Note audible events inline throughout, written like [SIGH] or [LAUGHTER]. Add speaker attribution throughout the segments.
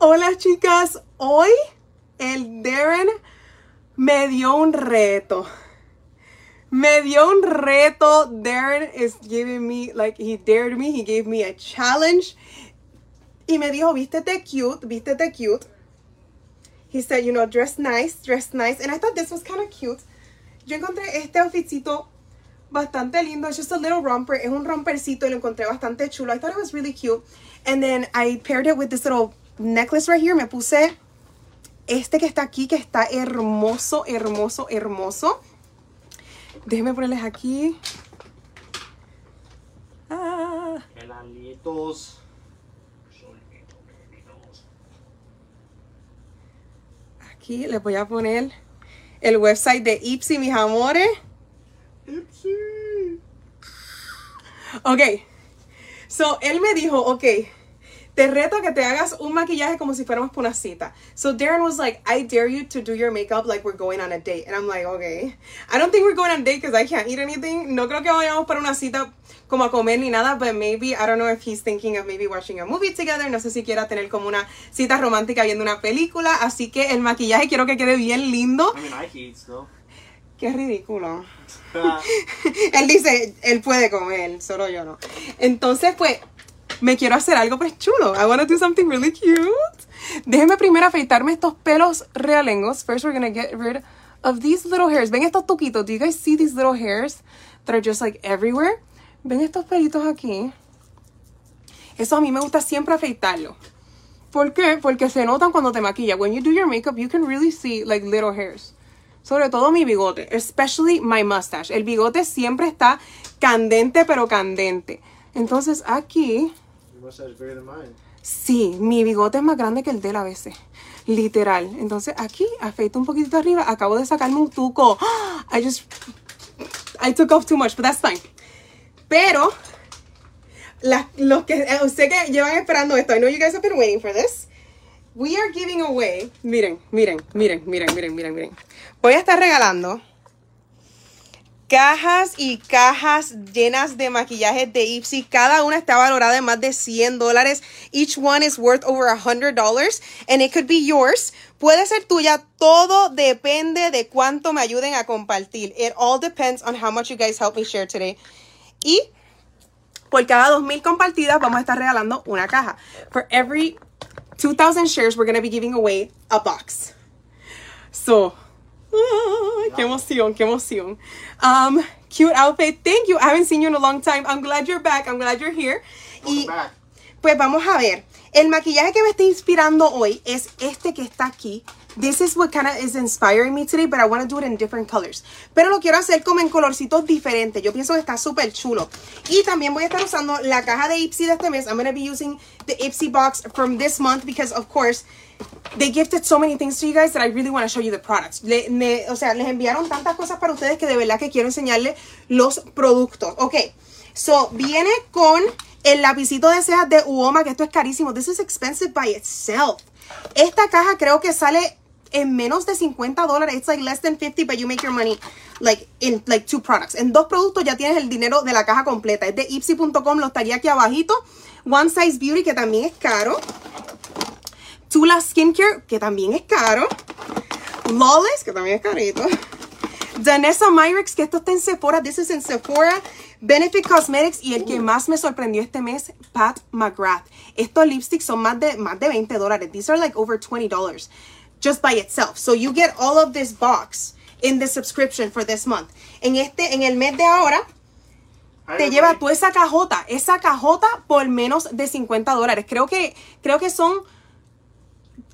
Speaker 1: Hola chicas, hoy el Darren me dio un reto. Me dio un reto. Darren is giving me, like, he dared me, he gave me a challenge. Y me dijo, vístete cute, vístete cute. He said, you know, dress nice, dress nice. And I thought this was kind of cute. Yo encontré este outfitcito bastante lindo. It's just a little romper. Es un rompercito lo encontré bastante chulo. I thought it was really cute. And then I paired it with this little necklace right here me puse este que está aquí, que está hermoso, hermoso, hermoso. Déjenme ponerles aquí.
Speaker 2: Ah.
Speaker 1: Aquí les voy a poner el website de Ipsy, mis amores.
Speaker 2: Ipsy.
Speaker 1: Ok. So, él me dijo, ok, te reto a que te hagas un maquillaje como si fuéramos por una cita. So Darren was like, I dare you to do your makeup like we're going on a date. And I'm like, okay. I don't think we're going on a date because I can't eat anything. No creo que vayamos para una cita como a comer ni nada, but maybe, I don't know if he's thinking of maybe watching a movie together. No sé si quiera tener como una cita romántica viendo una película. Así que el maquillaje quiero que quede bien lindo.
Speaker 2: I mean, I eat, so.
Speaker 1: Qué ridículo. [LAUGHS] él dice, él puede comer, solo yo no. Entonces, pues, me quiero hacer algo pues chulo. I want to do something really cute. Déjenme primero afeitarme estos pelos realengos. First we're gonna get rid of these little hairs. ¿Ven estos tuquitos? Do you guys see these little hairs that are just like everywhere? ¿Ven estos pelitos aquí? Eso a mí me gusta siempre afeitarlo. ¿Por qué? Porque se notan cuando te maquillas. When you do your makeup, you can really see like little hairs. Sobre todo mi bigote, especially my mustache. El bigote siempre está candente, pero candente. Entonces aquí Sí, mi bigote es más grande que el de él a veces. Literal. Entonces aquí afeito un poquitito arriba. Acabo de sacarme un tuco. [GASPS] I just. I took off too much, but that's fine. Pero. los que. Eh, que llevan esperando esto. I know you guys have been waiting for this. We are giving away. miren, miren, miren, miren, miren, miren. Voy a estar regalando cajas y cajas llenas de maquillaje de Ipsy. Cada una está valorada en más de 100 dólares. Each one is worth over $100 and it could be yours. Puede ser tuya, todo depende de cuánto me ayuden a compartir. It all depends on how much you guys help me share today. Y por cada 2000 compartidas vamos a estar regalando una caja. For every 2000 shares we're going to be giving away a box. So, [LAUGHS] qué emoción, qué emoción. Um, cute outfit. Thank you. I haven't seen you in a long time. I'm glad you're back. I'm glad you're here.
Speaker 2: y
Speaker 1: pues vamos a ver. El maquillaje que me está inspirando hoy es este que está aquí, This is what kind of is inspiring me today, but I want to do it in different colors. Pero lo quiero hacer como en colorcitos diferentes. Yo pienso que está súper chulo. Y también voy a estar usando la caja de Ipsy de este mes. I'm going to be using the Ipsy box from this month because, of course, they gifted so many things to you guys that I really want to show you the products. o sea, les enviaron tantas cosas para ustedes que de verdad que quiero enseñarles los productos. Ok, so viene con el lapicito de cejas de Uoma, que esto es carísimo. This is expensive by itself. Esta caja creo que sale en menos de 50 dólares. It's like less than 50, but you make your money like in like two products. En dos productos ya tienes el dinero de la caja completa. Es de ipsy.com, lo estaría aquí abajito. One Size Beauty, que también es caro. Tula Skincare, que también es caro. Lawless, que también es carito. Danessa Myricks, que esto está en Sephora. This is in Sephora. Benefit Cosmetics y el que más me sorprendió este mes, Pat McGrath. Estos lipsticks son más de, más de 20 dólares. These are like over 20 dólares just by itself. So you get all of this box in the subscription for this month. En este, en el mes de ahora, te lleva tú esa cajota, esa cajota por menos de 50 dólares. Creo que, creo que son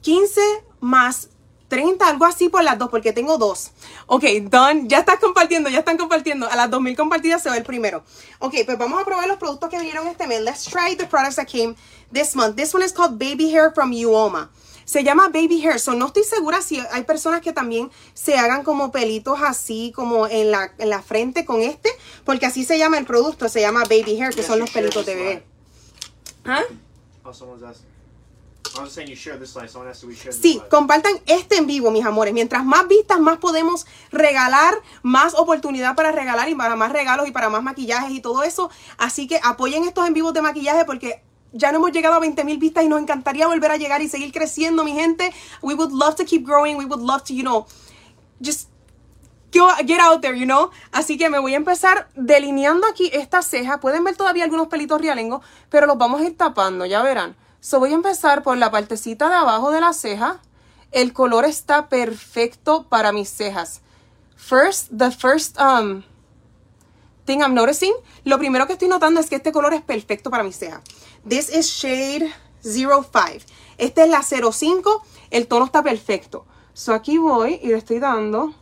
Speaker 1: 15 más 30, algo así por las dos, porque tengo dos. Ok, done. Ya estás compartiendo, ya están compartiendo. A las 2000 compartidas se va el primero. Ok, pues vamos a probar los productos que vinieron este mes. Let's try the products that came this month. This one is called Baby Hair from Uoma. Se llama baby hair. So, no estoy segura si hay personas que también se hagan como pelitos así, como en la, frente con este. Porque así se llama el producto. Se llama baby hair, que son los pelitos de bebé. ¿Ah? Oh,
Speaker 2: sí,
Speaker 1: compartan este en vivo, mis amores. Mientras más vistas, más podemos regalar, más oportunidad para regalar y para más regalos y para más maquillajes y todo eso. Así que apoyen estos en vivos de maquillaje porque ya no hemos llegado a 20.000 vistas y nos encantaría volver a llegar y seguir creciendo, mi gente. We would love to keep growing. We would love to, you know, just get out there, you know. Así que me voy a empezar delineando aquí estas cejas. Pueden ver todavía algunos pelitos rialengos, pero los vamos a ir tapando, ya verán. So voy a empezar por la partecita de abajo de la ceja. El color está perfecto para mis cejas. First, the first um, thing I'm noticing, lo primero que estoy notando es que este color es perfecto para mis cejas. This is shade 05. Esta es la 05. El tono está perfecto. So aquí voy y le estoy dando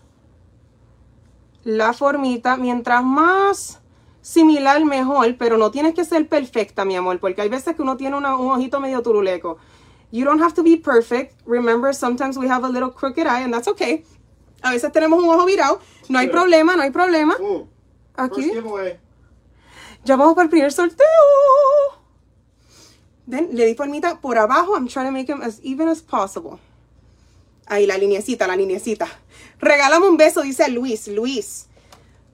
Speaker 1: la formita. Mientras más similar, mejor. Pero no tienes que ser perfecta, mi amor. Porque hay veces que uno tiene un ojito medio turuleco. You don't have to be perfect. Remember, sometimes we have a little crooked eye and that's okay. A veces tenemos un ojo virado. No hay problema, no hay problema. Aquí. Ya vamos para el primer sorteo. ¿Ven? Le di palmita por abajo. I'm trying to make them as even as possible. Ahí, la líneacita, la lineecita. Regálame un beso, dice Luis. Luis,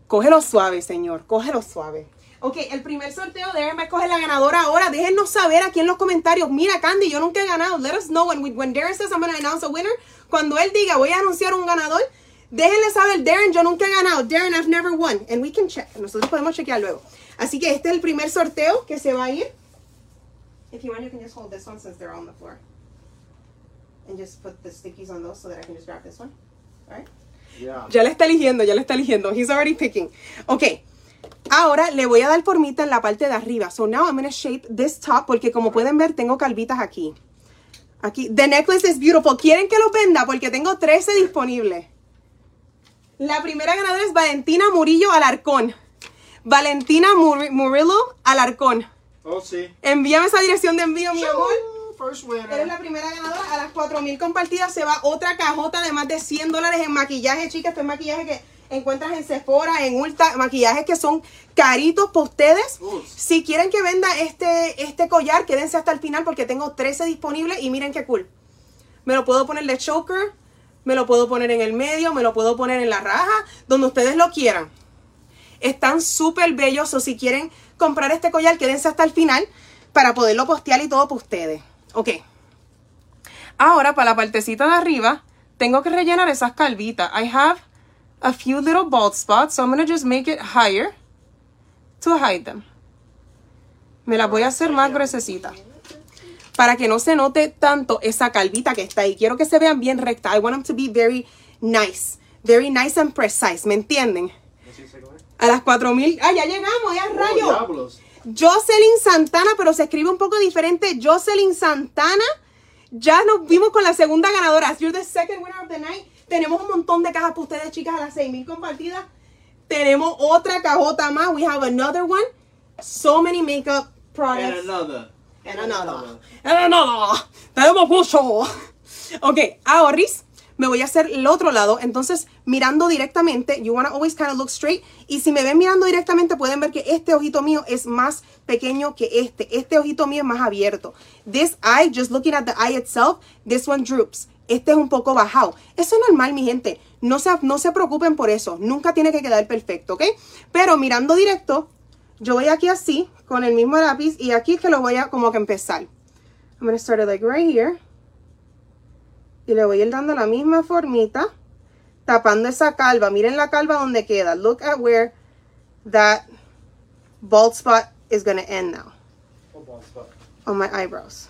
Speaker 1: cógelo suave, señor. Cógelo suave. Ok, el primer sorteo de me coge la ganadora ahora. Déjenos saber aquí en los comentarios. Mira, Candy, yo nunca he ganado. Let us know when, when Darren says I'm going to announce a winner. Cuando él diga voy a anunciar un ganador, déjenle saber, Darren, yo nunca he ganado. Darren, I've never won. And we can check. Nosotros podemos chequear luego. Así que este es el primer sorteo que se va a ir. If you want, you can just hold this one since they're on the floor. And just put the stickies on those so that I can just grab this one. All right?
Speaker 2: Yeah. Ya
Speaker 1: le está eligiendo, ya le está eligiendo. He's already picking. Okay. Ahora le voy a dar formita en la parte de arriba. So now I'm going to shape this top porque como pueden ver tengo calvitas aquí. Aquí. The necklace is beautiful. ¿Quieren que lo venda? Porque tengo 13 disponibles. La primera ganadora es Valentina Murillo Alarcón. Valentina Murillo Alarcón.
Speaker 2: Oh,
Speaker 1: Envíame esa dirección de envío, mi amor. Eres la primera ganadora. A las 4000 compartidas se va otra cajota de más de 100 dólares en maquillaje, chicas. este es maquillaje que encuentras en Sephora, en Ulta, maquillajes que son caritos para ustedes. Si quieren que venda este, este collar, quédense hasta el final porque tengo 13 disponibles y miren qué cool. Me lo puedo poner de choker, me lo puedo poner en el medio, me lo puedo poner en la raja, donde ustedes lo quieran. Están súper bellos o si quieren comprar este collar, quédense hasta el final para poderlo postear y todo para ustedes. Ok. Ahora, para la partecita de arriba, tengo que rellenar esas calvitas. I have a few little bald spots, so I'm going to just make it higher to hide them. Me las voy a hacer más gruesecita. Para que no se note tanto esa calvita que está ahí. Quiero que se vean bien recta. I want them to be very nice. Very nice and precise. ¿Me entienden? A las 4000. ¡Ah, ya llegamos! ¡Ya oh, rayo! Jocelyn Santana, pero se escribe un poco diferente. Jocelyn Santana. Ya nos vimos con la segunda ganadora. You're the second winner of the night. Tenemos un montón de cajas para ustedes, chicas, a las 6000 compartidas. Tenemos otra cajota más. We have another one. So many makeup products.
Speaker 2: And another. And another. And
Speaker 1: another. Tenemos mucho. Ok, ahora, Riz, me voy a hacer el otro lado. Entonces, mirando directamente. You want to always kind of look straight. Y si me ven mirando directamente, pueden ver que este ojito mío es más pequeño que este. Este ojito mío es más abierto. This eye, just looking at the eye itself, this one droops. Este es un poco bajado. Eso es normal, mi gente. No se, no se preocupen por eso. Nunca tiene que quedar perfecto, ¿ok? Pero mirando directo, yo voy aquí así, con el mismo lápiz, y aquí es que lo voy a como que empezar. I'm going to start it like right here. Y le voy a ir dando la misma formita tapando esa calva. Miren la calva donde queda. Look at where that bald spot is going to end
Speaker 2: now. On
Speaker 1: oh, my eyebrows.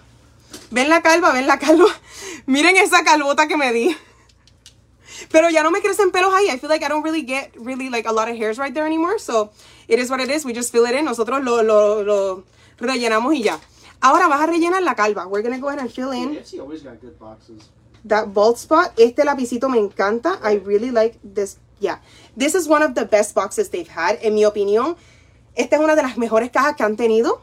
Speaker 1: ¿Ven la calva? ¿Ven la calva? [LAUGHS] Miren esa calvota que me di. Pero ya no me crecen pelos ahí. I feel like I don't really get really like a lot of hairs right there anymore. So it is what it is. We just fill it in. Nosotros lo, lo, lo rellenamos y ya. Ahora vas a rellenar la calva. We're going to go ahead and fill in. always got good boxes that bald spot. Este lapicito me encanta. I really like this. Yeah, this is one of the best boxes they've had. En mi opinión, esta es una de las mejores cajas que han tenido.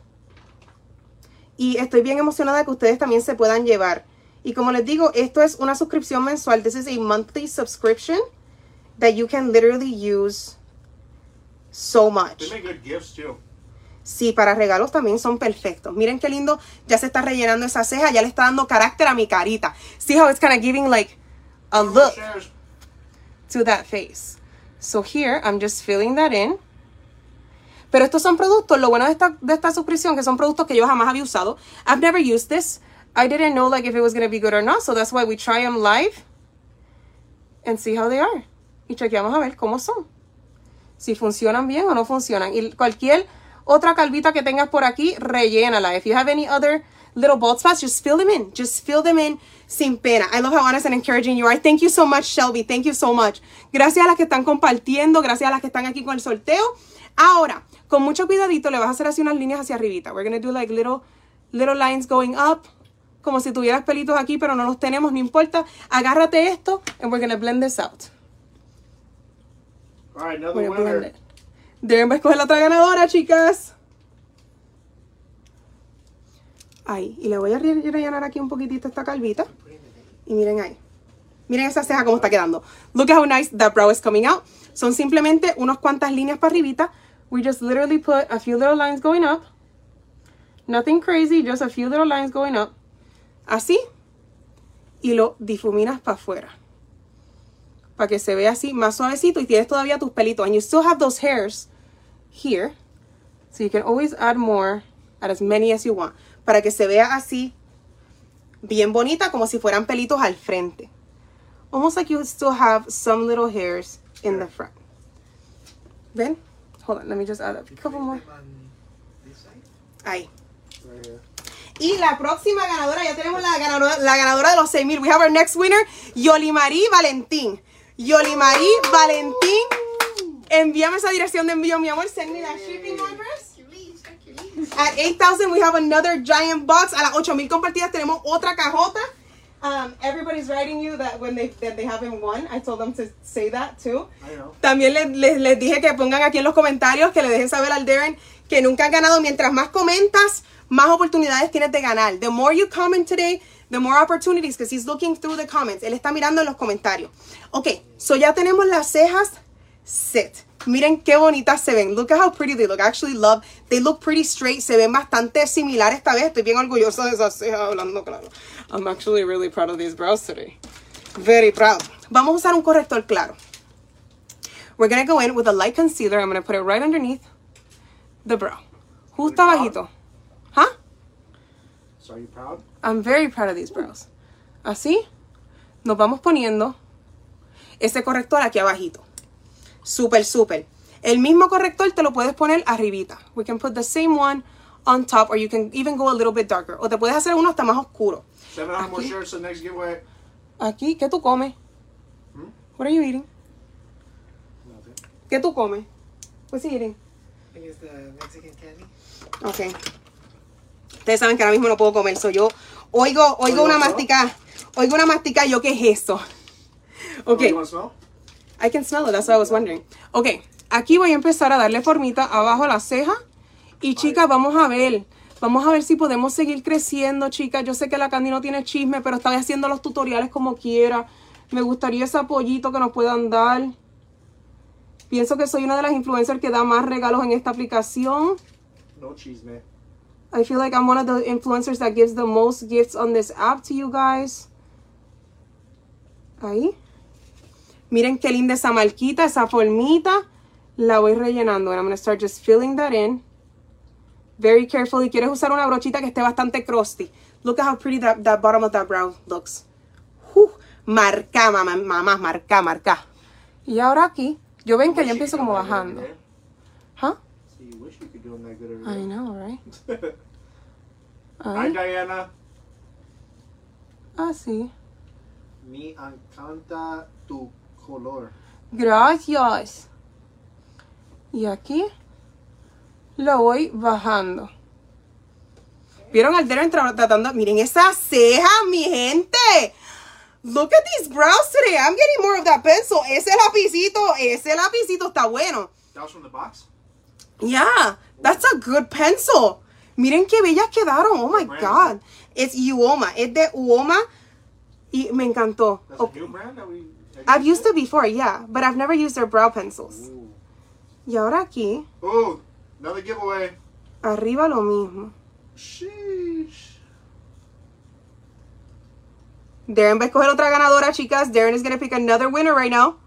Speaker 1: Y estoy bien emocionada que ustedes también se puedan llevar. Y como les digo, esto es una suscripción mensual. This is a monthly subscription that you can literally use so much. Sí, para regalos también son perfectos. Miren qué lindo, ya se está rellenando esa ceja, ya le está dando carácter a mi carita. See how it's kind of giving like a look to that face. So here, I'm just filling that in. Pero estos son productos, lo bueno de esta, de esta suscripción, que son productos que yo jamás había usado. I've never used this. I didn't know like if it was going to be good or not, so that's why we try them live and see how they are. Y chequeamos a ver cómo son. Si funcionan bien o no funcionan. Y cualquier otra calvita que tengas por aquí, rellénala. If you have any other little bald spots, just fill them in. Just fill them in sin pena. I love how honest and encouraging you are. Thank you so much, Shelby. Thank you so much. Gracias a las que están compartiendo, gracias a las que están aquí con el sorteo. Ahora, con mucho cuidadito le vas a hacer así unas líneas hacia arribita. We're going to do like little, little lines going up. Como si tuvieras pelitos aquí, pero no los tenemos, no importa. Agárrate esto y we're going to blend this out.
Speaker 2: All right, another winner.
Speaker 1: Deben escoger la otra ganadora, chicas. Ahí. Y le voy a rellenar aquí un poquitito esta calvita. Y miren ahí. Miren esa ceja cómo está quedando. Look at how nice that brow is coming out. Son simplemente unas cuantas líneas para arribita. We just literally put a few little lines going up. Nothing crazy, just a few little lines going up. Así. Y lo difuminas para afuera. Para que se vea así, más suavecito. Y tienes todavía tus pelitos. And you still have those hairs here. So you can always add more, add as many as you want. Para que se vea así, bien bonita, como si fueran pelitos al frente. Almost like you still have some little hairs in the front. ven Hold on, let me just add a couple more. Ahí. Y la próxima ganadora, ya tenemos la ganadora, la ganadora de los mil We have our next winner, Yoli Yolimarí Valentín. Marie Valentín envíame esa dirección de envío, mi amor. Send me that shipping address. At 8,000 we have another giant box. A las 8,000 compartidas tenemos otra cajota. Um, everybody's writing you that when they that they haven't won. I told them to say that too. También les, les, dije que pongan aquí en los comentarios que le dejen saber al Darren que nunca han ganado. Mientras más comentas, más oportunidades tienes de ganar. The more you comment today, the more opportunities, because he's looking through the comments. Él está mirando en los comentarios. Ok, so ya tenemos las cejas sit. Miren qué bonitas se ven. Look at how pretty they look. I actually love. They look pretty straight. Se ven bastante similares esta vez. Estoy bien orgullosa de esas cejas eh, hablando claro. I'm actually really proud of these brows today. Very proud. Vamos a usar un corrector claro. We're going to go in with a light concealer. I'm going to put it right underneath the brow. Justo
Speaker 2: abajito.
Speaker 1: Huh? So are you proud? I'm very proud of these brows. Así, nos vamos poniendo ese corrector aquí abajito. Súper, súper. El mismo corrector te lo puedes poner arribita. We can put the same one on top or you can even go a little bit darker. O te puedes hacer uno hasta más oscuro.
Speaker 2: Aquí. More shirts, the next giveaway.
Speaker 1: Aquí, ¿qué tú comes? Hmm? What are you eating? ¿Qué tú
Speaker 2: comes? What's he eating? I think it's the Mexican candy.
Speaker 1: Okay. Ustedes saben que ahora mismo no puedo comer, soy yo oigo, oigo una mastica, oigo una mastica, yo qué es eso. Okay. Oh, I can smell it, that's what I was wondering. Ok, aquí voy a empezar a darle formita abajo a la ceja. Y chicas, vamos a ver. Vamos a ver si podemos seguir creciendo, chicas. Yo sé que la Candy no tiene chisme, pero está haciendo los tutoriales como quiera. Me gustaría ese apoyito que nos puedan dar. Pienso que soy una de las influencers que da más regalos en esta aplicación.
Speaker 2: No chisme. I
Speaker 1: feel like I'm one of the influencers that gives the most gifts on this app to you guys. Ahí. Miren qué linda esa marquita, esa formita. La voy rellenando. And I'm going to start just filling that in. Very carefully. Quieres usar una brochita que esté bastante crusty. Look at how pretty that, that bottom of that brow looks. marca, mamá, mamá, marca, marca. Y ahora aquí, yo ven que yo empiezo como bajando.
Speaker 2: Huh? you wish I
Speaker 1: know,
Speaker 2: right? Hi, [LAUGHS] Diana.
Speaker 1: Ah, sí.
Speaker 2: Me encanta tu color.
Speaker 1: Gracias. Y aquí lo voy bajando. ¿Vieron al Darren tratando? Miren esa ceja, mi gente. Look at these brows today. I'm getting more of that pencil. Ese lapicito, ese lapicito está bueno.
Speaker 2: That
Speaker 1: Yeah, that's a good pencil. Miren qué bellas quedaron. Oh my God. Es Uoma. Es de Uoma. Y me encantó. I've used it before, yeah, but I've never used their brow pencils. Ooh. Y ahora aquí.
Speaker 2: Ooh, another giveaway.
Speaker 1: Arriba lo mismo. Sheesh. Darren va a otra ganadora, chicas. Darren is going to pick another winner right now.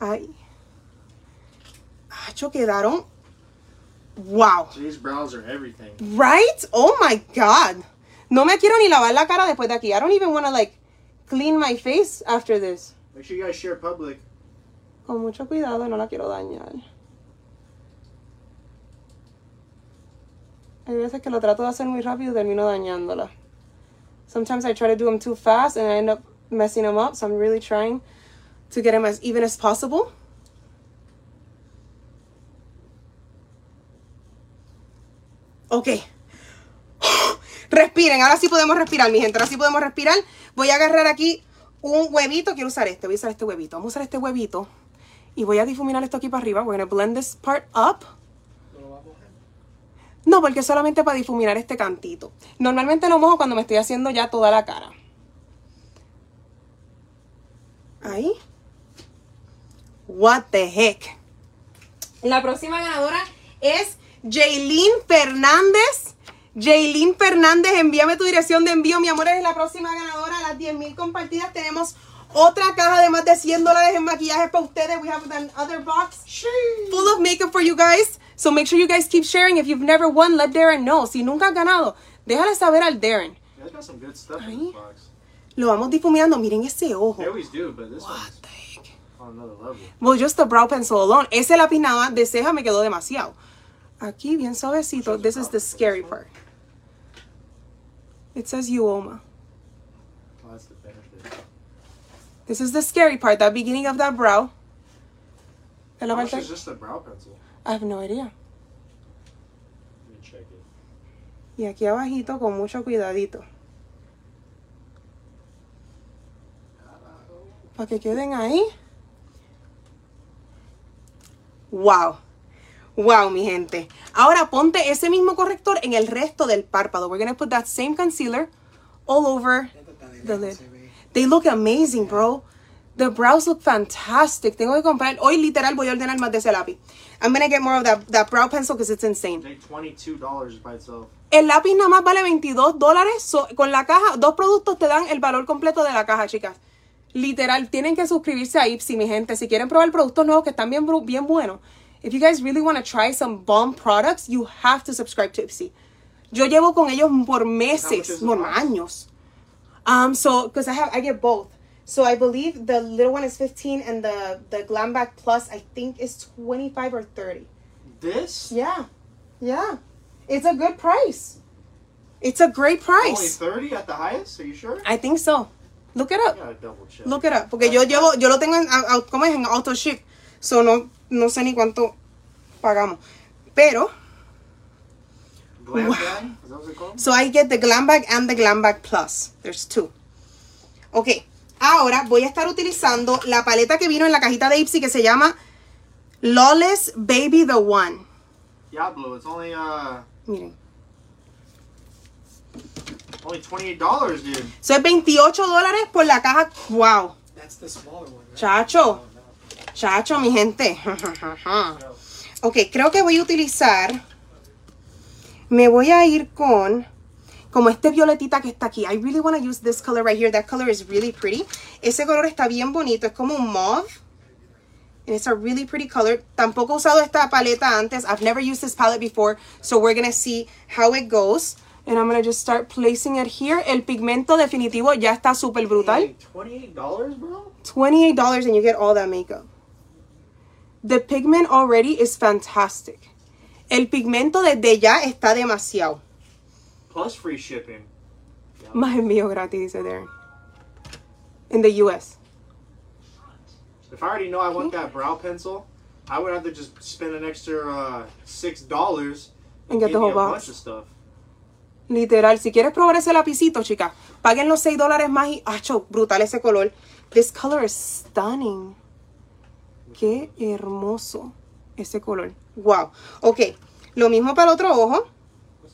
Speaker 1: Ay. Acho, quedaron. Wow.
Speaker 2: These brows are everything.
Speaker 1: Right? Oh my God. No me quiero ni lavar la cara después de aquí. I don't even want to like clean my face after this.
Speaker 2: Make sure you guys share public. Con
Speaker 1: mucho cuidado, no la quiero dañar. Hay veces que lo trato de hacer muy rápido y termino dañándola. Sometimes I try to do them too fast and I end up messing them up, so I'm really trying to get them as even as possible. Ok. [GASPS] Respiren, ahora sí podemos respirar, mi gente, ahora sí podemos respirar. Voy a agarrar aquí un huevito, quiero usar este, voy a usar este huevito. Vamos a usar este huevito y voy a difuminar esto aquí para arriba. We're gonna blend this part up. No, porque solamente para difuminar este cantito. Normalmente lo mojo cuando me estoy haciendo ya toda la cara. Ahí. What the heck. La próxima ganadora es Jaylin Fernández Jaylin Fernández, envíame tu dirección de envío. Mi amor, eres la próxima ganadora. A las 10.000 compartidas tenemos otra caja de más de 100 dólares en maquillaje para ustedes. We have another box full of makeup for you guys. So make sure you guys keep sharing. If you've never won, let Darren know. Si nunca has ganado, déjale saber al Darren.
Speaker 2: got some good stuff in this
Speaker 1: box. Lo vamos difuminando. Miren ese ojo.
Speaker 2: Do, but this What the heck? On another Well,
Speaker 1: just the brow pencil alone. Ese lapinada de ceja me quedó demasiado. Aquí bien suavecito. This is the scary part. It says uoma.
Speaker 2: Oh,
Speaker 1: this is the scary part, that beginning of that brow. Hello, How much is just the brow pencil? I have no idea. Let me check it. Y aquí abajito con mucho cuidadito. Para que queden ahí. Wow. Wow, mi gente. Ahora ponte ese mismo corrector en el resto del párpado. We're going put that same concealer all over the lid. They look amazing, bro. The brows look fantastic. Tengo que comprar. Hoy literal voy a ordenar más de ese lápiz. I'm gonna get more of that, brow pencil because it's insane. $22 by itself. El lápiz nada más vale 22 dólares. con la caja, dos productos te dan el valor completo de la caja, chicas. Literal, tienen que suscribirse a Ipsy, mi gente. Si quieren probar productos nuevos que están bien, bien buenos, If you guys really want to try some bomb products, you have to subscribe to Ipsy. Yo llevo con ellos por meses, por años. Um, so, because I have, I get both. So I believe the little one is 15 and the, the Glamback Plus, I think, is 25 or 30.
Speaker 2: This?
Speaker 1: Yeah. Yeah. It's a good price. It's a great price.
Speaker 2: Only 30 at the highest? Are you sure? I
Speaker 1: think so. Look it up. Look it up. Porque yo llevo, yo lo tengo en, En auto ship. So, no, no sé ni cuánto pagamos. Pero.
Speaker 2: Glam
Speaker 1: So I get the glam bag and the glam bag plus. There's two. Ok. Ahora voy a estar utilizando la paleta que vino en la cajita de Ipsy que se llama Lawless Baby The One.
Speaker 2: Diablo, it's only, uh... Miren. Only $28, dude. So
Speaker 1: es 28 dólares por la caja. Wow. That's the smaller one, right? Chacho. Chacho, mi gente. [LAUGHS] ok, creo que voy a utilizar... Me voy a ir con... Como este violetita que está aquí. I really want to use this color right here. That color is really pretty. Ese color está bien bonito. Es como un mauve. And it's a really pretty color. Tampoco he usado esta paleta antes. I've never used this palette before. So we're going to see how it goes. And I'm going to just start placing it here. El pigmento definitivo ya está súper brutal.
Speaker 2: $28, bro? $28
Speaker 1: and you get all that makeup. The pigment already is fantastic. El pigmento desde ya está demasiado.
Speaker 2: Plus free shipping.
Speaker 1: Más [LAUGHS] envío gratis, there. In the US.
Speaker 2: If I already know I want that brow pencil, I would have to just spend an extra uh, six dollars and, get the whole Bunch of stuff.
Speaker 1: Literal, si quieres probar ese lapicito, chica, paguen los 6 más y, acho, brutal ese color. This color is stunning. Qué hermoso ese color. Wow. Ok. Lo mismo para el otro ojo. I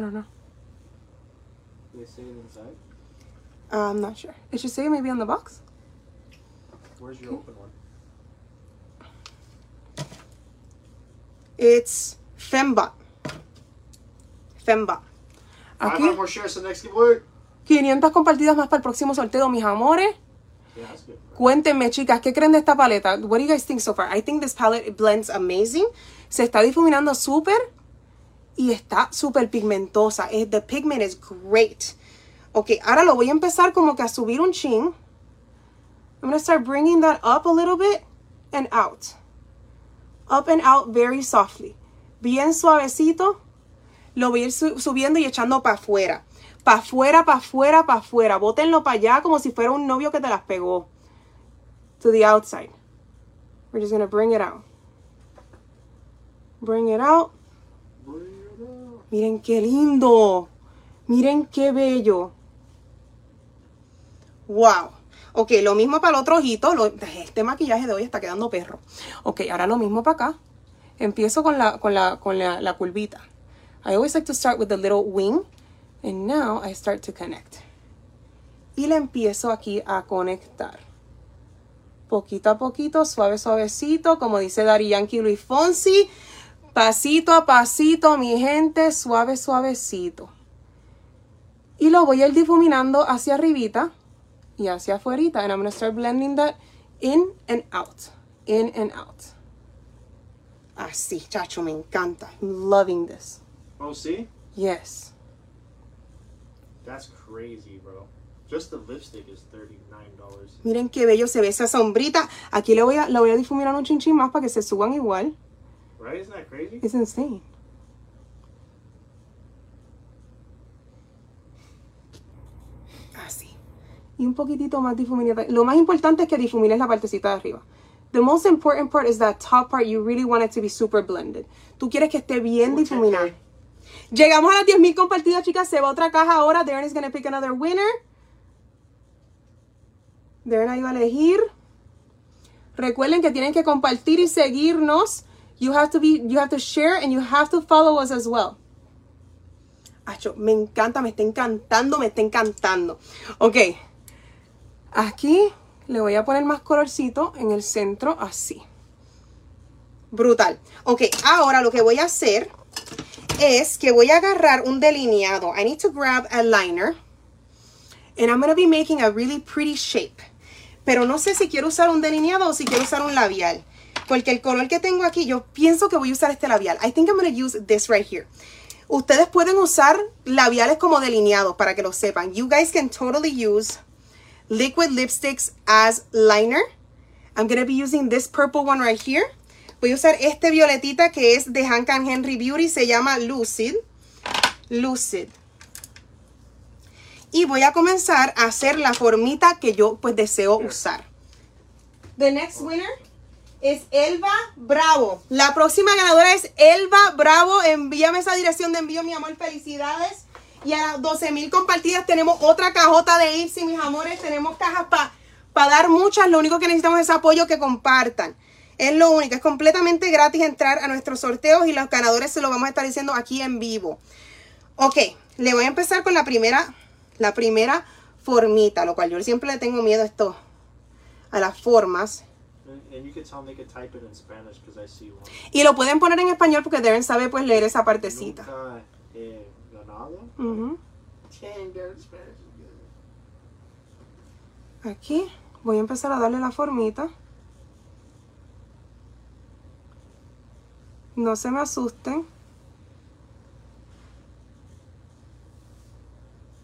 Speaker 1: don't
Speaker 2: know. They say it inside?
Speaker 1: I'm not sure. It should say maybe on the box.
Speaker 2: Where's your okay. open one?
Speaker 1: It's Fembot. Fembot. Aquí. 500 compartidas más para el próximo sorteo, mis amores. Cuéntenme, chicas, ¿qué creen de esta paleta? What do you guys think so far? I think this palette blends amazing. Se está difuminando súper y está súper pigmentosa. Eh, the pigment is great. Ok, ahora lo voy a empezar como que a subir un chin. I'm going to start bringing that up a little bit and out. Up and out very softly. Bien suavecito. Lo voy a ir subiendo y echando para afuera pa' afuera, para afuera, para afuera. Bótenlo para allá como si fuera un novio que te las pegó. To the outside. We're just to bring it out. Bring it out. Miren qué lindo. Miren qué bello. Wow. Ok, lo mismo para el otro ojito. este maquillaje de hoy está quedando perro. Ok, ahora lo mismo para acá. Empiezo con la, con la, con la, la curvita. I always like to start with the little wing. And now I start to connect. Y le empiezo aquí a conectar. Poquito a poquito, suave, suavecito, como dice Dari Yankee Luis Fonsi. Pasito a pasito, mi gente, suave, suavecito. Y lo voy a ir difuminando hacia arribita y hacia afuera. And I'm going to start blending that in and out. In and out. Así, chacho, me encanta. loving
Speaker 2: this.
Speaker 1: Oh, sí? Yes.
Speaker 2: That's crazy, bro. Just the lipstick is $39.
Speaker 1: Miren qué bello se ve esa sombrita. Aquí lo voy a, lo voy a difuminar un chinchín más para que se suban
Speaker 2: igual. Right? Isn't that crazy?
Speaker 1: It's insane. Así. Ah, y un poquitito más difuminada. Lo más importante es que difumines la partecita de arriba. The most important part is that top part. You really want it to be super blended. Tú quieres que esté bien difuminado. Llegamos a las 10.000 compartidas, chicas. Se va otra caja ahora. Darren is going to pick another winner. Darren ahí va a elegir. Recuerden que tienen que compartir y seguirnos. You have to be, you have to share and you have to follow us as well. me encanta, me está encantando, me está encantando. Ok. Aquí le voy a poner más colorcito en el centro, así. Brutal. Ok, ahora lo que voy a hacer es que voy a agarrar un delineado. I need to grab a liner. And I'm going to be making a really pretty shape. Pero no sé si quiero usar un delineado o si quiero usar un labial. Porque el color que tengo aquí, yo pienso que voy a usar este labial. I think I'm going to use this right here. Ustedes pueden usar labiales como delineado para que lo sepan. You guys can totally use liquid lipsticks as liner. I'm going to be using this purple one right here. Voy a usar este violetita que es de Hank and Henry Beauty. Se llama Lucid. Lucid. Y voy a comenzar a hacer la formita que yo pues deseo usar. The next winner es Elba Bravo. La próxima ganadora es Elba Bravo. Envíame esa dirección de envío, mi amor. Felicidades. Y a las 12,000 compartidas tenemos otra cajota de Ipsy, mis amores. Tenemos cajas para dar muchas. Lo único que necesitamos es apoyo que compartan. Es lo único, es completamente gratis entrar a nuestros sorteos y los ganadores se lo vamos a estar diciendo aquí en vivo. Ok, le voy a empezar con la primera, la primera formita, lo cual yo siempre le tengo miedo a esto, a las formas. Y lo pueden poner en español porque deben saber pues leer esa partecita. Aquí voy a empezar a darle la formita. No se me asusten.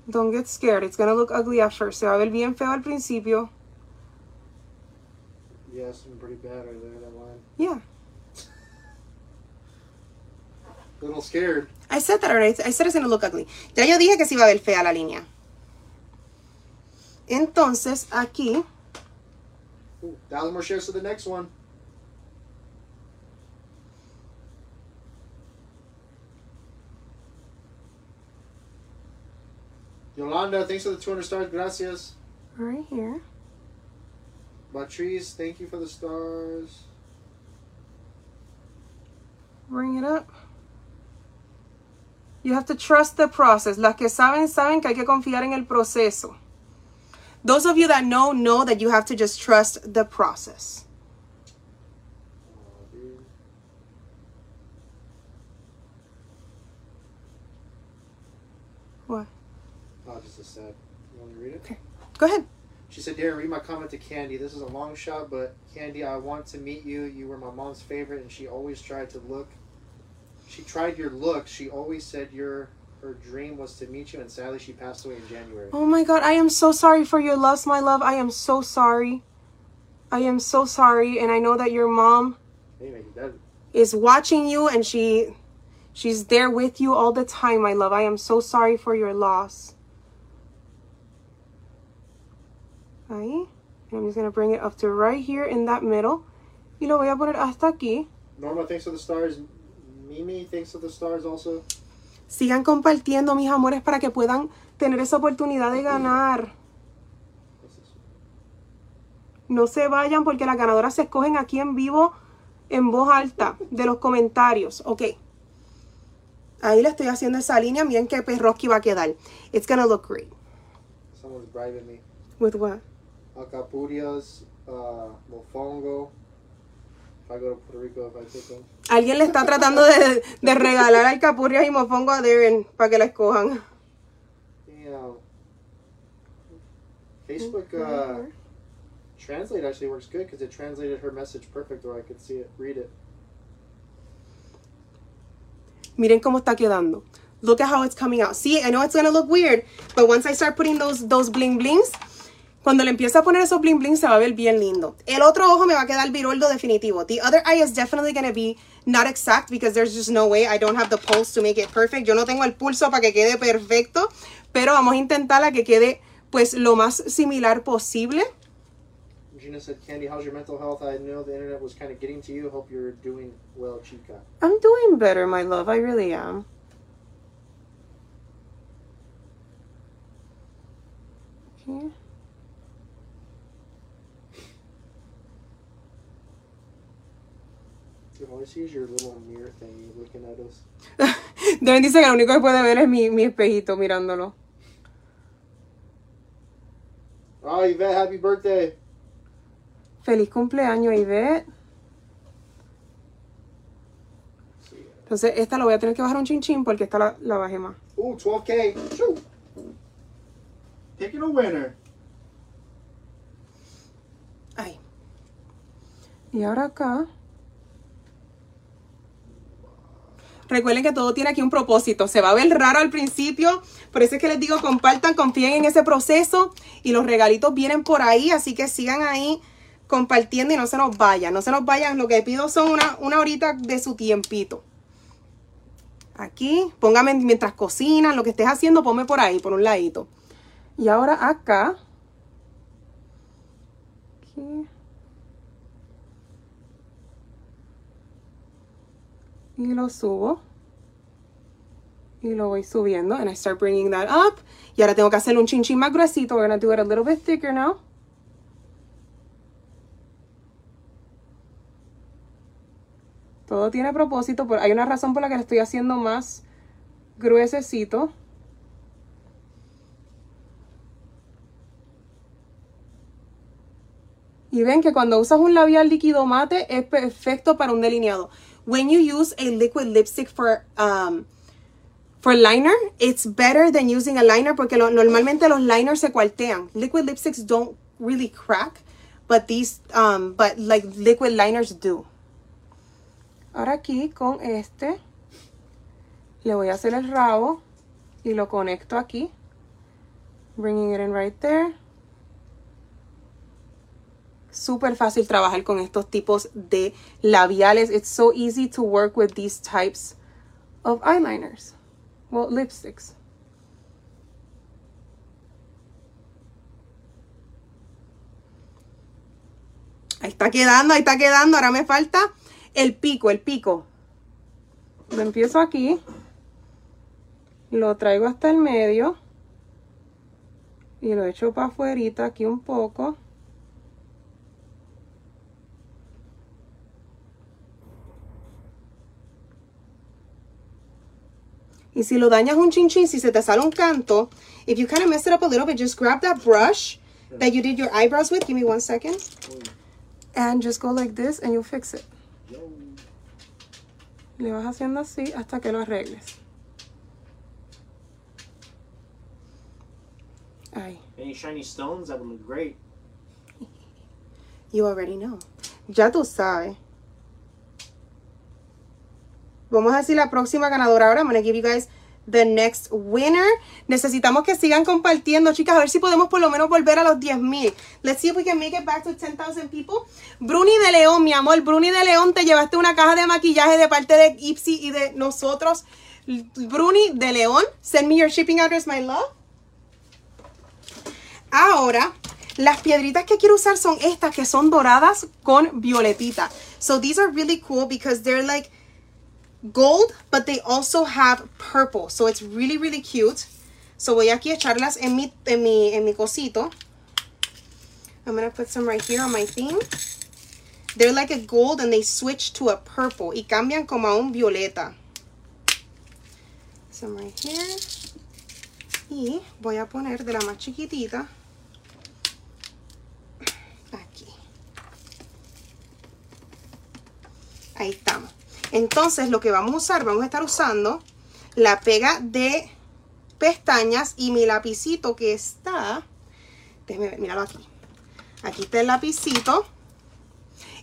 Speaker 1: Don't get scared. It's gonna look ugly at first. Se va a ver bien feo al principio.
Speaker 2: Yes, I'm pretty bad right there, that line.
Speaker 1: Yeah. A
Speaker 2: little scared. I
Speaker 1: said that already. I said it's going to look ugly. Ya yo dije que se iba a ver fea la línea. Entonces, aquí.
Speaker 2: Dale thousand more shares to the next one. Yolanda, thanks for the 200 stars. Gracias. Right here. Batrice, thank you for the stars. Bring
Speaker 1: it up. You have to trust the process. Las que saben,
Speaker 2: saben
Speaker 1: que hay que confiar en el proceso. Those of you that know, know that you have to just trust the process. Go ahead.
Speaker 2: She said, Darren, read my comment to Candy. This is a long shot, but Candy, I want to meet you. You were my mom's favorite, and she always tried to look. She tried your look. She always said your her dream was to meet you, and sadly, she passed away in January.
Speaker 1: Oh my God, I am so sorry for your loss, my love. I am so sorry. I am so sorry, and I know that your mom
Speaker 2: anyway,
Speaker 1: is watching you, and she she's there with you all the time, my love. I am so sorry for your loss. Ahí. I'm Y lo voy a poner hasta aquí.
Speaker 2: Norma thanks to the stars. Mimi thanks to the stars also.
Speaker 1: Sigan compartiendo, mis amores, para que puedan tener esa oportunidad de ganar. No se vayan porque las ganadoras se escogen aquí en vivo, en voz alta, de los comentarios. Ok. Ahí le estoy haciendo esa línea. Miren qué que va a quedar. It's gonna look great. Someone's bribing me. With what? acapurias, uh, mofongo. Alguien le está tratando de, de regalar alcapurrias y mofongo a Darren para que la escojan.
Speaker 2: Facebook uh, Translate actually works good because it translated her message perfect or I could see it, read it.
Speaker 1: Miren cómo está quedando. Look at how it's coming out. See, I know it's going to look weird, but once I start putting those those bling blings, cuando le empiece a poner esos bling bling se va a ver bien lindo. El otro ojo me va a quedar viroldo definitivo. The other eye is definitely going to be not exact because there's just no way. I don't have the pulse to make it perfect. Yo no tengo el pulso para que quede perfecto, pero vamos a intentar a que quede pues lo más similar posible.
Speaker 2: Gina said, Candy, how's your mental health? I know the internet was kind of getting to you. Hope you're doing well, chica.
Speaker 1: I'm doing better, my love. I really am. Okay.
Speaker 2: [LAUGHS] Deben
Speaker 1: dice que lo único que puede ver es mi, mi espejito mirándolo.
Speaker 2: Oh, Yvette, happy birthday.
Speaker 1: Feliz cumpleaños, Yvette. Entonces, esta la voy a tener que bajar un chinchín porque esta la, la bajé más. Uh,
Speaker 2: 12K. a winner.
Speaker 1: Y ahora acá. Recuerden que todo tiene aquí un propósito. Se va a ver raro al principio. Por eso es que les digo, compartan, confíen en ese proceso. Y los regalitos vienen por ahí. Así que sigan ahí compartiendo y no se nos vayan. No se nos vayan. Lo que pido son una, una horita de su tiempito. Aquí, póngame mientras cocinan, lo que estés haciendo, ponme por ahí, por un ladito. Y ahora acá. Aquí. y lo subo y lo voy subiendo and I bringing up y ahora tengo que hacer un chinchín más gruesito we're a do it a little bit thicker now todo tiene propósito hay una razón por la que lo estoy haciendo más gruesecito y ven que cuando usas un labial líquido mate es perfecto para un delineado when you use a liquid lipstick for um, for liner, it's better than using a liner porque lo, normalmente los liners se cuartean. Liquid lipsticks don't really crack, but these, um, but like liquid liners do. Ahora aquí con este, le voy a hacer el rabo y lo conecto aquí. Bringing it in right there. súper fácil trabajar con estos tipos de labiales. It's so easy to work with these types of eyeliners. Well, lipsticks. Ahí está quedando, ahí está quedando. Ahora me falta el pico, el pico. Lo empiezo aquí. Lo traigo hasta el medio. Y lo echo para afuera aquí un poco. Y si lo dañas un chin si se te sale un canto, if you kind of mess it up a little bit, just grab that brush that you did your eyebrows with. Give me one second. And just go like this and you'll fix it. Le vas haciendo así hasta que lo arregles. Ay.
Speaker 2: Any shiny stones, that would look great. [LAUGHS]
Speaker 1: You
Speaker 2: already
Speaker 1: know. Ya tú sabes. Vamos a decir la próxima ganadora ahora. I'm going give you guys the next winner. Necesitamos que sigan compartiendo, chicas. A ver si podemos por lo menos volver a los 10,000. Let's see if we can make it back to 10,000 people. Bruni de León, mi amor. Bruni de León, te llevaste una caja de maquillaje de parte de Ipsy y de nosotros. Bruni de León, send me your shipping address, my love. Ahora, las piedritas que quiero usar son estas que son doradas con violetita. So these are really cool because they're like gold, but they also have purple. So it's really, really cute. So voy aquí a echarlas en mi, en mi, en mi cosito. I'm going to put some right here on my thing. They're like a gold and they switch to a purple. Y cambian como a un violeta. Some right here. Y voy a poner de la más chiquitita. Aquí. Ahí estamos. Entonces lo que vamos a usar, vamos a estar usando la pega de pestañas y mi lapicito que está, déjenme ver, míralo aquí. Aquí está el lapicito.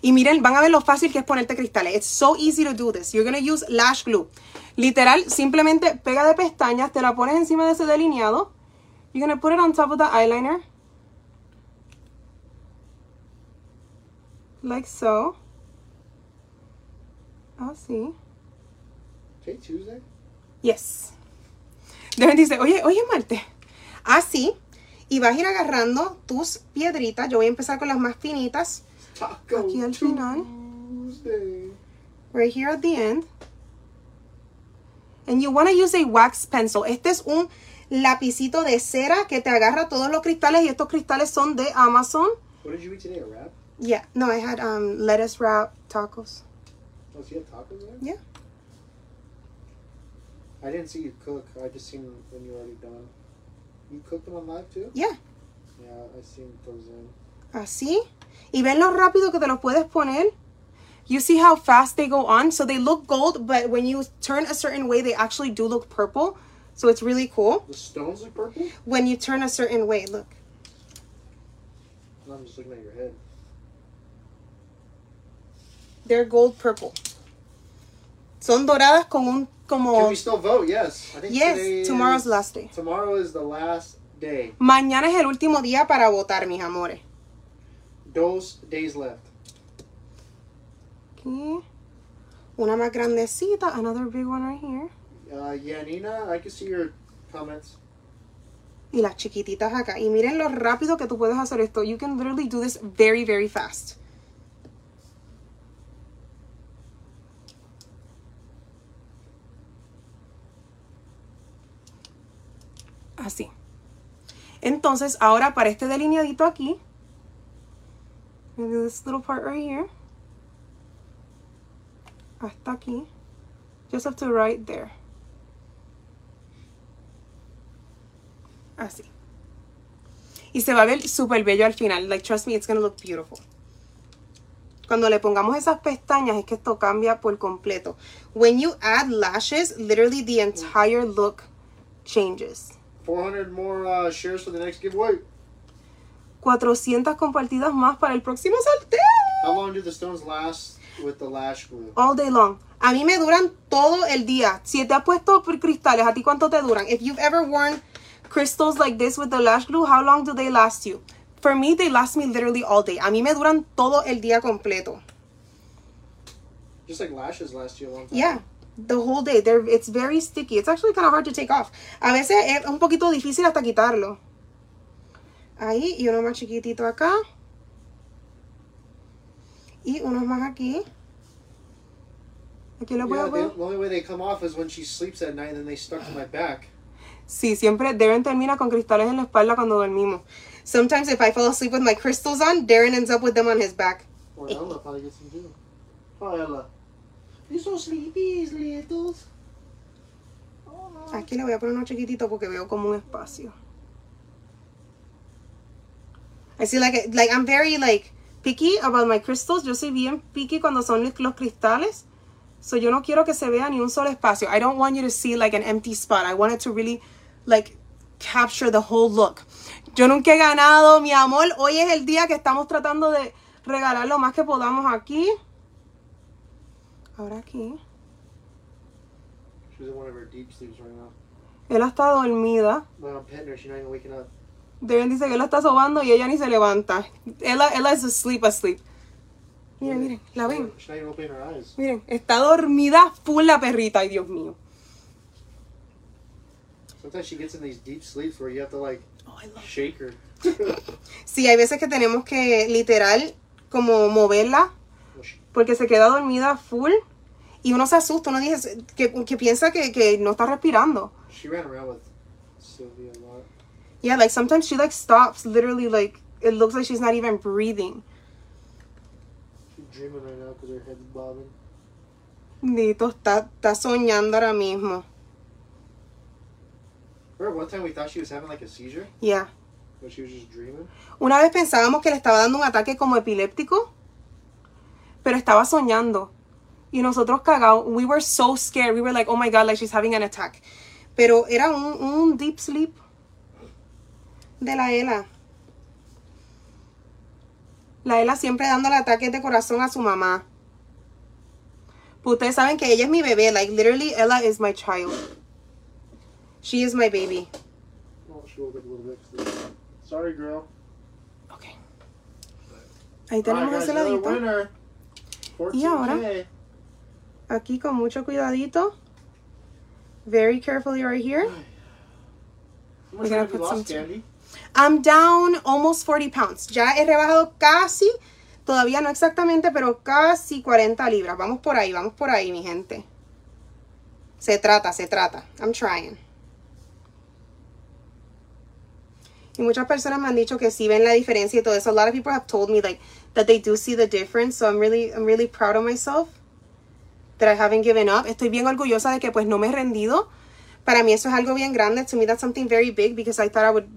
Speaker 1: Y miren, van a ver lo fácil que es ponerte cristales. It's so easy to do this. You're going to use lash glue. Literal, simplemente pega de pestañas, te la pones encima de ese delineado. You're going to put it on top of the eyeliner. Like so así ah, sí. Okay, Tuesday. Yes. Deben dice, oye, oye, Marte. Ah, sí. Y vas a ir agarrando tus piedritas. Yo voy a empezar con las más finitas. Aquí al final. Right here at the end. And you want to use a wax pencil. Este es un lapicito de cera que te agarra todos los cristales. Y estos cristales son de Amazon.
Speaker 2: What did you eat today, a wrap? Yeah. No,
Speaker 1: I had um, lettuce wrap tacos.
Speaker 2: Does he have tacos there? Yeah.
Speaker 1: I
Speaker 2: didn't see you cook. I just seen when you are already done. You cooked them on live too? Yeah. Yeah, I seen those in. Así. Ah, y ven lo
Speaker 1: rápido
Speaker 2: que te los
Speaker 1: puedes poner. You see how fast they go on? So they look gold, but when you turn a certain way, they actually do look purple. So it's really cool.
Speaker 2: The stones look purple?
Speaker 1: When you turn a certain way, look.
Speaker 2: I'm just looking at your head.
Speaker 1: They're gold purple. Son doradas con un como.
Speaker 2: Can we still vote? Yes.
Speaker 1: yes. Tomorrow's last day.
Speaker 2: Tomorrow is the last day.
Speaker 1: Mañana es el último día para votar, mis amores.
Speaker 2: Dos days left.
Speaker 1: Una más grandecita. Another big one right here.
Speaker 2: Uh, yeah, Nina, I can see your comments.
Speaker 1: Y las chiquititas acá. Y miren lo rápido que tú puedes hacer esto. You can literally do this very, very fast. así. Entonces, ahora para este delineadito aquí, this little part right here, hasta aquí, just have to right there. Así. Y se va a ver súper bello al final. Like, trust me, it's gonna look beautiful. Cuando le pongamos esas pestañas es que esto cambia por completo. When you add lashes, literally the entire look changes. 400 more uh, shares for the next giveaway. compartidas
Speaker 2: más para el próximo sorteo. How long do the stones last with the lash glue? All day long. A mí me
Speaker 1: duran todo
Speaker 2: el día. Si te has puesto por
Speaker 1: cristales, ¿a ti cuánto te duran? If you've ever worn crystals like this with the lash glue, how long do they last you? For me, they last me literally all day. A mí me duran todo el día completo.
Speaker 2: Just like lashes last you a long time.
Speaker 1: Yeah the whole day. They're, it's very sticky. It's actually kind of hard to take off. A veces es un poquito difícil hasta quitarlo. Ahí y uno más chiquitito acá. Y uno más aquí. Aquí lo puedo
Speaker 2: ver.
Speaker 1: The only
Speaker 2: way they come off is when she sleeps at night and then they stuck to my back.
Speaker 1: Sí, siempre Darren termina con cristales en la espalda cuando dormimos. Sometimes if I fall asleep with my crystals on, Darren ends up with them on his back.
Speaker 2: Or Ella probably gets them too.
Speaker 1: Ella. Esos so oh, sleepy, Aquí le voy a poner uno chiquitito porque veo como un espacio. I see like, like I'm very like picky about my crystals. Yo soy bien picky cuando son los cristales. So yo no quiero que se vea ni un solo espacio. I don't want you to see like an empty spot. I want it to really like capture the whole look. Yo nunca he ganado, mi amor. Hoy es el día que estamos tratando de regalar lo más que podamos aquí. Ahora aquí.
Speaker 2: Él está dormida. Darren dice que
Speaker 1: él está sobando
Speaker 2: y ella ni se levanta.
Speaker 1: Ella, ella es asleep, asleep. Miren, miren, la ven. Miren, está dormida full la perrita, ay Dios mío.
Speaker 2: Sometimes
Speaker 1: she gets in these deep sleeps where you
Speaker 2: have
Speaker 1: to
Speaker 2: like oh, shake her.
Speaker 1: [LAUGHS] sí, hay veces que tenemos que literal como moverla porque se queda dormida full y uno se asusta, uno dice que, que piensa que, que, no está respirando.
Speaker 2: She ran around with Sylvia
Speaker 1: a lot. Yeah, like sometimes she like stops literally like it looks like she's not even breathing.
Speaker 2: She's dreaming right now because her head's bobbing.
Speaker 1: Nito está, está soñando ahora mismo.
Speaker 2: Remember one time we thought she was having like a seizure? Yeah. But she was just dreaming.
Speaker 1: Una vez pensábamos que le estaba dando un ataque como epiléptico pero estaba soñando. Y nosotros cagados, we were so scared, we were like, oh my God, like she's having an attack. Pero era un, deep sleep de la Ela. La Ela siempre dándole ataques de corazón a su mamá. ustedes saben que ella es mi bebé. Like, literally, Ella is my
Speaker 2: child. She is
Speaker 1: my baby.
Speaker 2: Sorry,
Speaker 1: girl. Okay. Ahí tenemos ese y ahora, aquí con mucho cuidadito. Very carefully right here. We're gonna I'm down almost 40 pounds. Ya he rebajado casi, todavía no exactamente, pero casi 40 libras. Vamos por ahí, vamos por ahí, mi gente. Se trata, se trata. I'm trying. Y muchas personas me han dicho que sí ven la diferencia y todo eso. A lot of people have told me, like, that they do see the difference. So I'm really, I'm really proud of myself that I haven't given up. Estoy bien orgullosa de que pues no me he rendido. Para mí eso es algo bien grande. To me that's something very big because I thought I would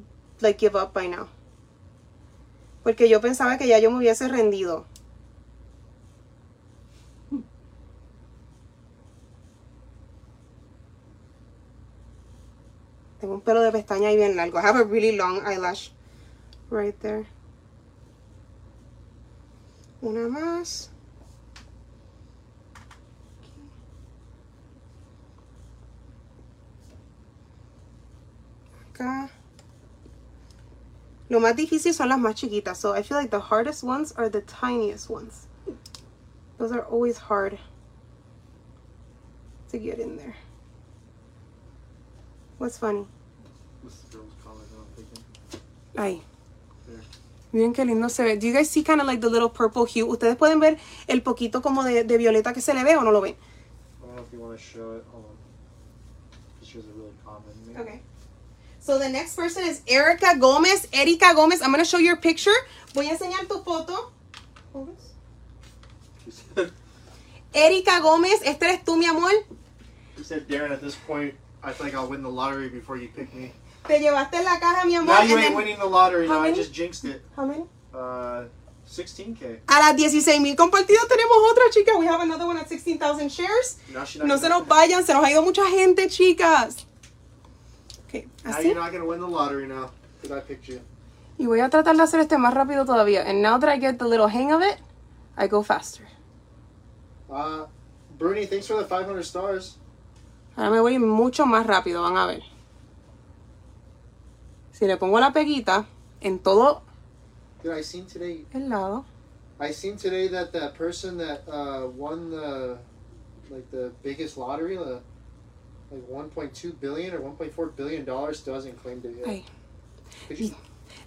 Speaker 1: like give up by now. Porque yo pensaba que ya yo me hubiese rendido. Tengo un pelo de pestaña ahí bien largo. I have a really long eyelash right there. una más acá lo más difícil son las más chiquitas so I feel like the hardest ones are the tiniest ones those are always hard to get in there what's funny What's the girl's that I'm thinking? Ay. Miren qué lindo se ve. Do you guys see kind of like the little purple hue? Ustedes pueden ver el poquito como de, de violeta que se le ve o no lo ven.
Speaker 2: Okay. So
Speaker 1: the next person is Erica Gomez. erica Gomez, I'm going to show your picture. Voy a enseñar tu foto. Erika Gomez, este eres tú, mi amor.
Speaker 2: You said, Darren, at this point, I think I'll win the lottery before you pick me.
Speaker 1: Te llevaste la caja, mi amor. Now you ain't
Speaker 2: winning the lottery. How no, I just jinxed it. How many? Uh, 16K.
Speaker 1: A
Speaker 2: las 16
Speaker 1: mil compartidos tenemos otra, chica. We have another one at 16,000 shares. No, se nos vayan, se nos ha ido mucha gente, chicas.
Speaker 2: Okay, now así. you're not going win the lottery now, Did I picked you. Y
Speaker 1: voy a tratar de hacer este más rápido todavía. And now that I get the little hang of it, I go faster.
Speaker 2: Uh, Bruni, thanks for the 500 stars.
Speaker 1: Ahora me voy mucho más rápido, van a ver le pongo la peguita en todo
Speaker 2: I seen today,
Speaker 1: el lado. I
Speaker 2: seen today that that person that uh, won the like the biggest lottery, the, like 1.2 billion or 1.4 billion dollars doesn't claim the Ay.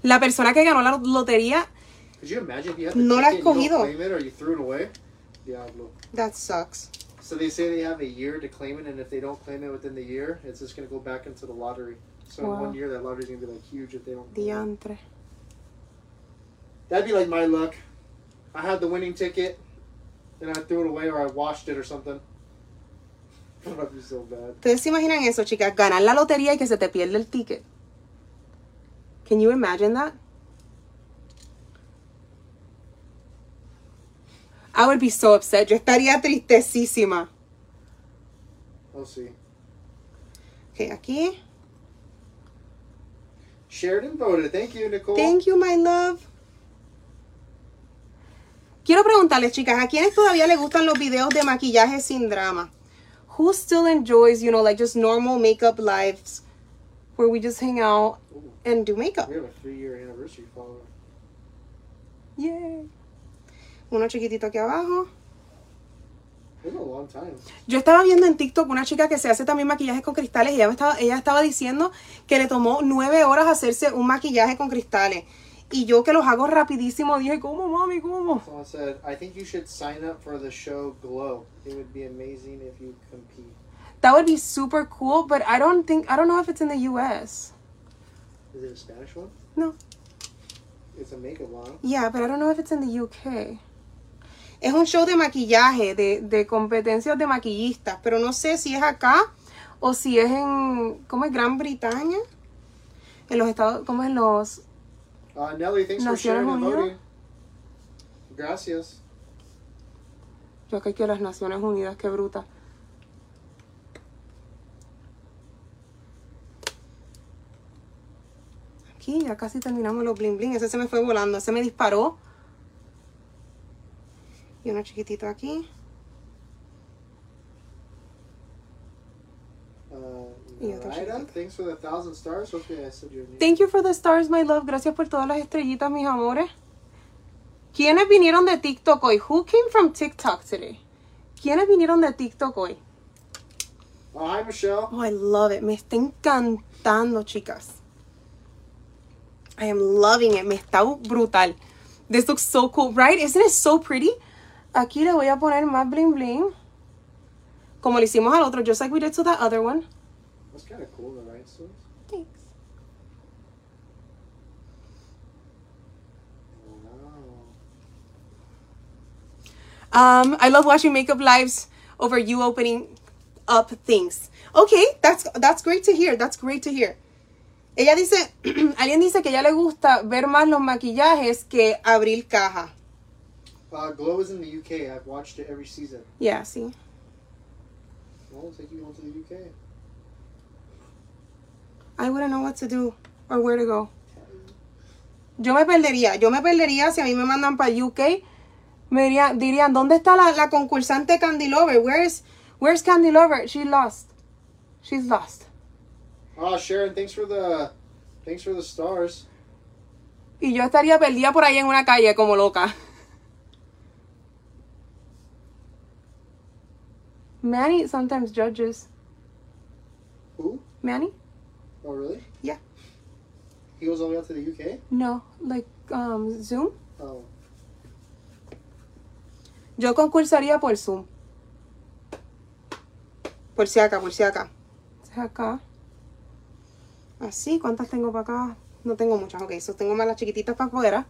Speaker 1: La persona que ganó la lotería could you imagine
Speaker 2: if no la has ticket, you claim it or you threw it away? Diablo.
Speaker 1: That sucks.
Speaker 2: So they say they have a year to claim it, and if they don't claim it within the year, it's just going to go back into the lottery. So wow. in one year, that lottery's gonna be like huge if they don't. Diantre. That'd be like my luck. I had the winning ticket, and I threw it away or I washed it or something. [LAUGHS] That'd be so bad.
Speaker 1: Ustedes se
Speaker 2: imaginan eso, chicas?
Speaker 1: Ganar la lotería y que se te pierde el ticket. Can you imagine that? I would be so upset. Yo estaría Oh sí. Okay, aquí.
Speaker 2: Shared and voted. Thank you, Nicole.
Speaker 1: Thank you, my love. Quiero preguntarles, chicas, ¿a quiénes todavía les gustan los videos de maquillaje sin drama? Who still enjoys, you know, like just normal makeup lives where we just hang out and do makeup?
Speaker 2: We have a three-year anniversary follower.
Speaker 1: Yay. Uno chiquitito aquí abajo. Yo estaba viendo en TikTok una chica que se hace también maquillaje con cristales y ella, estaba, ella estaba diciendo que le tomó nueve horas hacerse un maquillaje con cristales. Y yo que los hago rapidísimo dije, ¿cómo, mami? ¿Cómo?
Speaker 2: Someone said, I think you should sign up for the show Glow. It would be amazing if you compete.
Speaker 1: That would be super cool, but I don't think,
Speaker 2: I don't know if it's
Speaker 1: in the US. Is it a Spanish one? No. It's a makeup one. Yeah, but I don't know if it's in the UK es un show de maquillaje, de, competencias de maquillistas, pero no sé si es acá o si es en, ¿cómo es? Gran Bretaña, en los Estados, ¿cómo es? Los...
Speaker 2: Ah, Naciones Unidas. Gracias.
Speaker 1: Yo que quiero las Naciones Unidas, qué bruta. Aquí ya casi terminamos los bling bling. Ese se me fue volando, ese me disparó. Uh, y uno chiquitito aquí.
Speaker 2: Thank
Speaker 1: you for the stars, my love. Gracias por todas las estrellitas, mis amores. ¿Quiénes vinieron de TikTok hoy? Who came from TikTok today? ¿Quiénes vinieron de TikTok hoy? Oh,
Speaker 2: hi, Michelle.
Speaker 1: Oh, I love it. Me está encantando, chicas. I am loving it. Me está brutal. This looks so cool, right? Isn't it so pretty? aquí le voy a poner más bling bling. Como le hicimos al otro, just like we did to
Speaker 2: that
Speaker 1: other
Speaker 2: one. That's kind of cool, the rhinestones. Thanks.
Speaker 1: Um, I love watching makeup lives over you opening up things. Okay, that's that's great to hear. That's great to hear. Ella dice, [CLEARS THROAT] alguien dice que ya le gusta ver más los maquillajes que abrir caja.
Speaker 2: Uh, Glow is in the UK. I've watched it every season. Yeah, see. Well, I'll take you home to the UK.
Speaker 1: I
Speaker 2: wouldn't
Speaker 1: know
Speaker 2: what
Speaker 1: to do or where to go. Yo me perdería. Yo me perdería si a mí me mandan para UK. Me dirían, dirían ¿dónde está la, concursante Candy Lover? Where's, where's Candy Lover? She lost. She's lost.
Speaker 2: oh, Sharon, thanks for the, thanks for the stars.
Speaker 1: Y yo estaría perdida por ahí en una calle como loca. Manny sometimes judges.
Speaker 2: Who?
Speaker 1: Manny. Oh, really? Yeah. He
Speaker 2: goes all the to the UK?
Speaker 1: No,
Speaker 2: like um,
Speaker 1: Zoom. Oh.
Speaker 2: Yo
Speaker 1: concursaría por Zoom. Por si acá, por si acá. Acá. Así, ¿cuántas tengo para acá? No tengo muchas, ok. tengo más las chiquititas para afuera.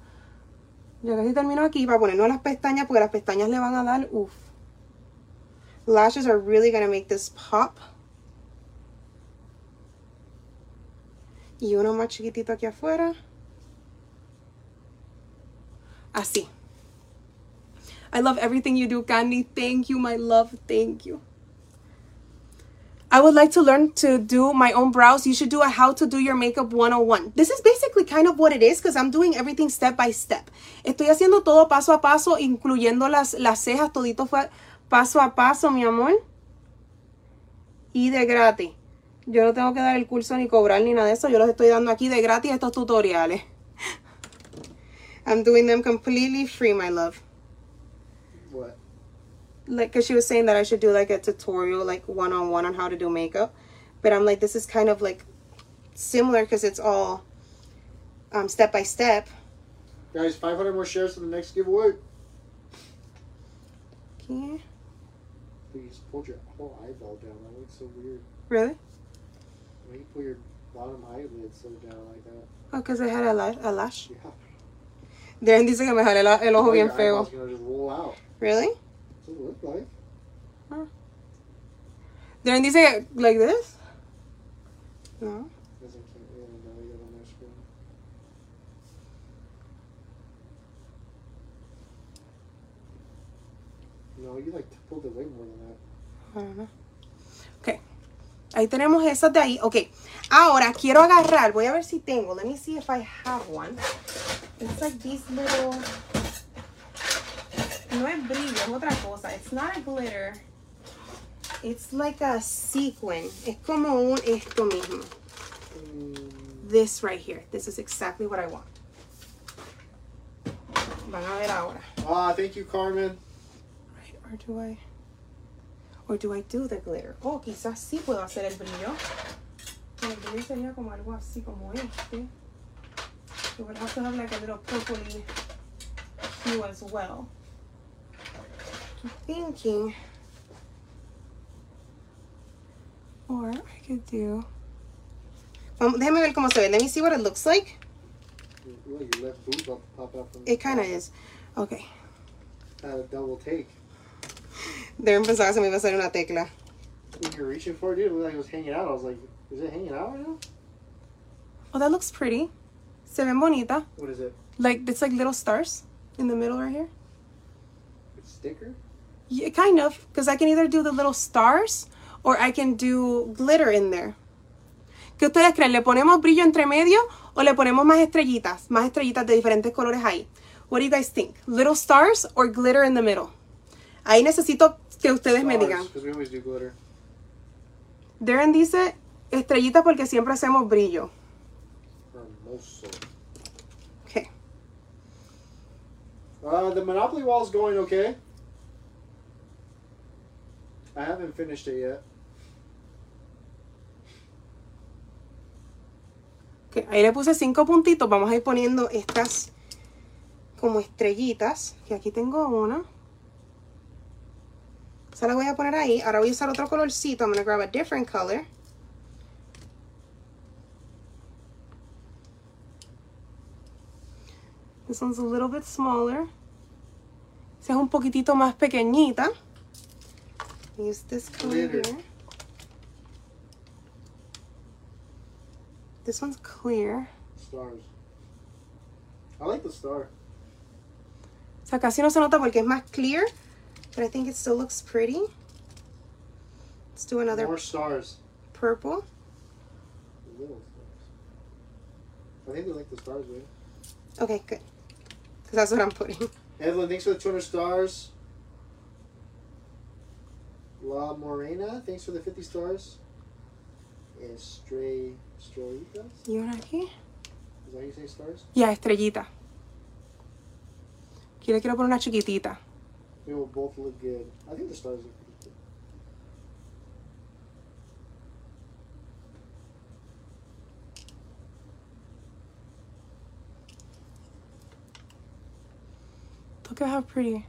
Speaker 1: Ya casi termino aquí para ponernos las pestañas porque las pestañas le van a dar, uff. Lashes are really going to make this pop. Y uno más chiquitito aquí afuera. Así. I love everything you do, Candy. Thank you, my love. Thank you. I would like to learn to do my own brows. You should do a how to do your makeup 101. This is basically kind of what it is because I'm doing everything step by step. Estoy haciendo todo paso a paso, incluyendo las, las cejas, todito fue paso a paso, mi amor. Y de gratis. Yo no tengo que dar el curso ni cobrar ni nada de eso. Yo los estoy dando aquí de gratis estos tutoriales. [LAUGHS] I'm doing them completely free, my love.
Speaker 2: What?
Speaker 1: Like, because she was saying that I should do like a tutorial, like one on one on how to do makeup. But I'm like, this is kind of like similar because it's all um, step by step.
Speaker 2: Guys, 500 more shares for the next giveaway. Okay just pulled your whole eyeball down. That looks so weird. Really? Why you pull your bottom eyelid so down like that? Oh, because I had
Speaker 1: a, la
Speaker 2: a lash. Yeah. Darren dice
Speaker 1: que me jale el ojo oh, bien feo.
Speaker 2: Really? That's like. huh.
Speaker 1: Darren dice like this? No.
Speaker 2: No, you like pulled the wig more than that.
Speaker 1: Ok. Ahí tenemos esas de ahí. Ok. Ahora quiero agarrar. Voy a ver si tengo. Let me see if I have one. It's like this little... No es brillo, es otra cosa. It's not a glitter. It's like a sequin. Es como un esto mismo. This right here. This is exactly what I want. Van a ver ahora.
Speaker 2: Ah, thank you, Carmen.
Speaker 1: Right, or do I... Or do I do the glitter? Oh, quizás sí puedo hacer el brillo. El brillo sería como algo así como este. You would have to have like a little purpley hue as well. I'm thinking. Or I could do. Um, déjame ver cómo se ve. Let me see what it looks like.
Speaker 2: Well, your left boot pop out from It kind of
Speaker 1: is.
Speaker 2: Okay. Not a double
Speaker 1: take. Deben pensar que se me iba a
Speaker 2: salir una
Speaker 1: tecla.
Speaker 2: You're reaching for it, dude. It looked like it was hanging out. I was like, is it hanging out right now?
Speaker 1: Oh, that looks pretty. Se ven bonita.
Speaker 2: What is it?
Speaker 1: Like, it's like little stars in the middle right here.
Speaker 2: It's sticker?
Speaker 1: Yeah, kind of. Because I can either do the little stars or I can do glitter in there. ¿Qué ustedes creen? ¿Le ponemos brillo entre medio o le ponemos más estrellitas? Más estrellitas de diferentes colores ahí. What do you guys think? Little stars or glitter in the middle? Ahí necesito que ustedes me digan. Darren dice Estrellitas porque siempre hacemos brillo. Hermoso.
Speaker 2: Okay. Uh, the Monopoly wall is going okay. I haven't finished it yet. Okay,
Speaker 1: ahí le puse cinco puntitos. Vamos a ir poniendo estas como estrellitas. Que aquí tengo una. Se la voy a poner ahí. Ahora voy a usar otro colorcito. I'm going to grab a different color. This one's a little bit smaller. Sea es un poquitito más pequeñita. Use
Speaker 2: this
Speaker 1: color here. This one's clear. Stars. I like the star. O sea, casi no se nota porque es más clear. But I think it still looks pretty. Let's do another.
Speaker 2: More stars.
Speaker 1: Purple.
Speaker 2: I think they like the stars,
Speaker 1: man. Okay, good. Because that's what I'm putting.
Speaker 2: Evelyn, thanks for the 200 stars. La Morena, thanks for the 50 stars. And Stray Strolitas.
Speaker 1: You're not here?
Speaker 2: Is that how you say stars?
Speaker 1: Yeah, Estrellita. quiero poner una chiquitita. They will both look good. I think the stars look pretty good.
Speaker 2: Look at how pretty.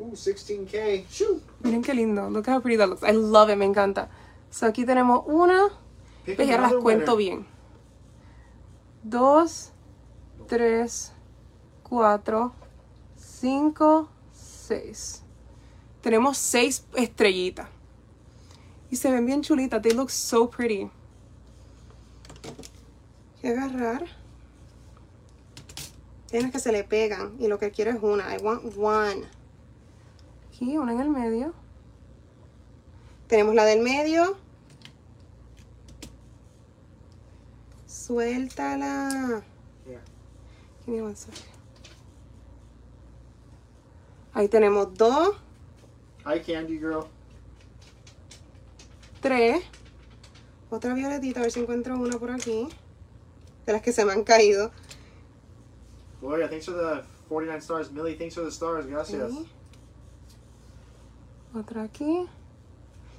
Speaker 2: Ooh, 16K. Shoot.
Speaker 1: Miren qué lindo. Look at how pretty that looks. I love
Speaker 2: it. Me
Speaker 1: encanta. So aquí tenemos una. ya las cuento bien. Dos, tres, cuatro, 5, 6. Tenemos 6 estrellitas. Y se ven bien chulitas. They look so pretty. Voy que agarrar. Tienes que se le pegan. Y lo que quiero es una. I want one. Aquí, una en el medio. Tenemos la del medio. Suéltala. Give me one Ahí tenemos dos.
Speaker 2: Hi Candy Girl.
Speaker 1: Tres. Otra violetita, a ver si encuentro una por aquí. De las que se me han caído.
Speaker 2: Gloria, thanks for the 49 stars. Millie, thanks for the stars. Gracias.
Speaker 1: Otra aquí.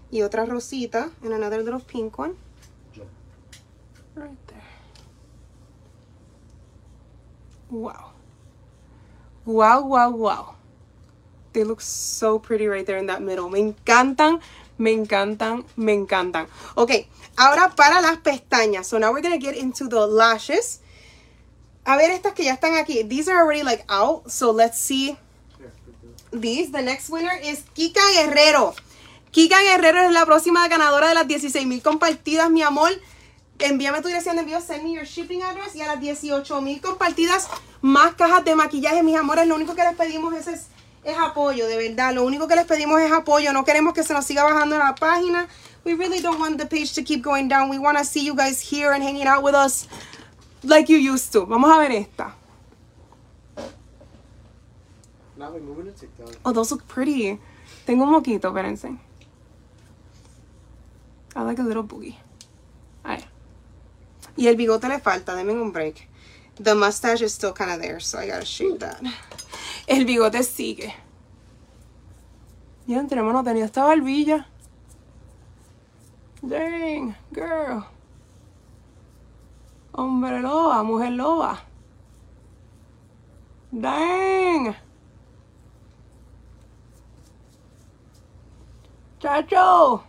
Speaker 1: Y otra rosita en another little pink one. Right there. Wow. Wow, wow, wow. They look so pretty right there in that middle. Me encantan, me encantan, me encantan. Ok, ahora para las pestañas. So now we're going to get into the lashes. A ver estas que ya están aquí. These are already like out. So let's see these. The next winner is Kika Guerrero. Kika Guerrero es la próxima ganadora de las 16.000 compartidas, mi amor. Envíame tu dirección de envío, send me your shipping address. Y a las 18.000 compartidas, más cajas de maquillaje, mis amores. Lo único que les pedimos es, es es apoyo, de verdad. Lo único que les pedimos es apoyo. No queremos que se nos siga bajando la página. We really don't want the page to keep going down. We want to see you guys here and hanging out with us like you used to. Vamos a ver esta. Now we're moving Oh, those look pretty. Tengo un moquito, espérense. I like a little boogie. Right. Y el bigote le falta, denme un break. The mustache is still kind of there, so I gotta shave that. El bigote sigue. Ya entre no tenía esta barbilla. Dang, girl. Hombre loba, mujer loba. Dang. Chacho.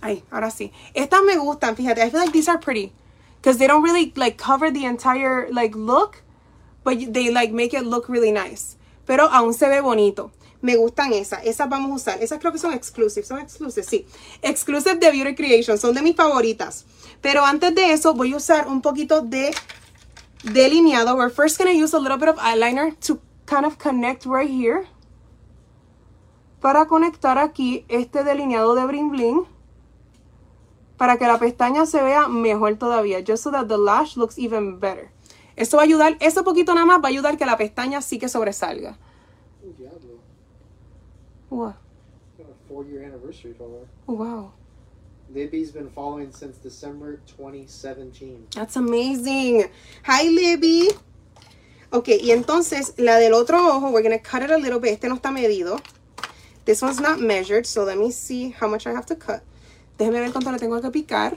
Speaker 1: Ay, ahora sí. Estas me gustan, fíjate. I feel like these are pretty. Because they don't really, like, cover the entire, like, look but they like make it look really nice. Pero aún se ve bonito. Me gustan esas. Esas vamos a usar. Esas creo que son exclusive. Son exclusive, sí. Exclusive de Beauty Creation. Son de mis favoritas. Pero antes de eso voy a usar un poquito de delineado. We're first going to use a little bit of eyeliner to kind of connect right here. Para conectar aquí este delineado de Bling Bling. Para que la pestaña se vea mejor todavía. Just so that the lash looks even better. Esto va a ayudar, eso poquito nada más va a ayudar que la pestaña sí que sobresalga. Wow. Wow.
Speaker 2: Libby's been following since December 2017.
Speaker 1: That's amazing. Hi, Libby. Ok, y entonces la del otro ojo, we're going to cut it a little bit. Este no está medido. This one's not measured, so let me see how much I have to cut. Déjeme ver cuánto le tengo que picar.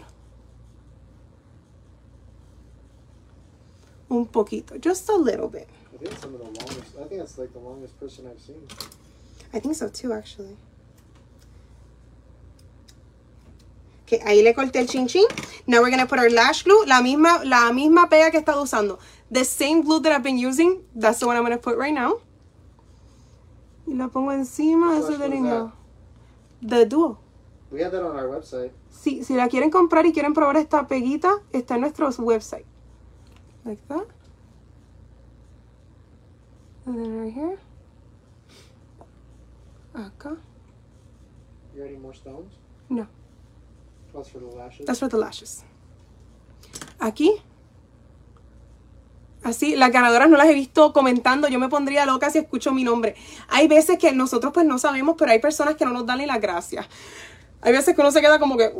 Speaker 1: un poquito, just a little bit. I think it's some
Speaker 2: of the longest. I think it's like the longest person I've seen. I think
Speaker 1: so
Speaker 2: too, actually.
Speaker 1: Okay, ahí le corté el chin Now we're gonna put our lash glue, la misma, la misma pega que he estado usando. The same glue that I've been using, that's the one I'm gonna put right now. Y la pongo encima, eso de
Speaker 2: The Duo. We have that on our website. Sí,
Speaker 1: si la quieren comprar y quieren probar esta peguita, está en nuestro website like that and then right here acá you more stones? no that's for the
Speaker 2: lashes that's for the
Speaker 1: lashes aquí Así, las ganadoras no las he visto comentando. Yo me pondría loca si escucho mi nombre. Hay veces que nosotros pues no sabemos, pero hay personas que no nos dan ni las gracias. Hay veces que uno se queda como que,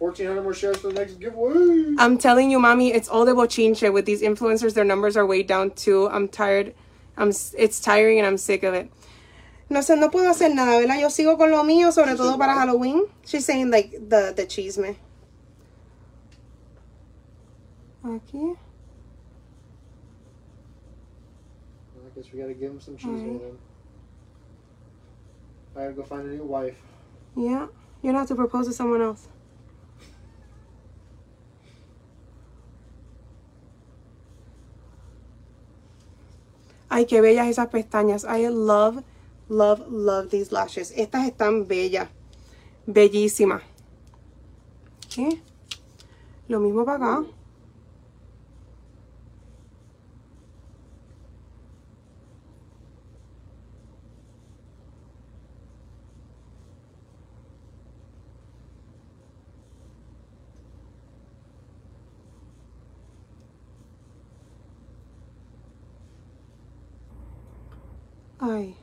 Speaker 2: 1,400 more shares for the next giveaway.
Speaker 1: I'm telling you, mommy, it's all about change with these influencers. Their numbers are way down too. I'm tired. I'm, it's tiring and I'm sick of it. No sé, no puedo hacer nada, ¿verdad? Yo sigo con lo mío, sobre She's todo para what? Halloween. She's saying,
Speaker 2: like,
Speaker 1: the, the chisme. Aquí.
Speaker 2: I guess we gotta give him some cheese right. then. I
Speaker 1: gotta go find a new wife. Yeah, you're not to propose to someone else. Ay, qué bellas esas pestañas. I love, love, love these lashes. Estas están bellas. Bellísimas. ¿Sí? Lo mismo para acá. Ay.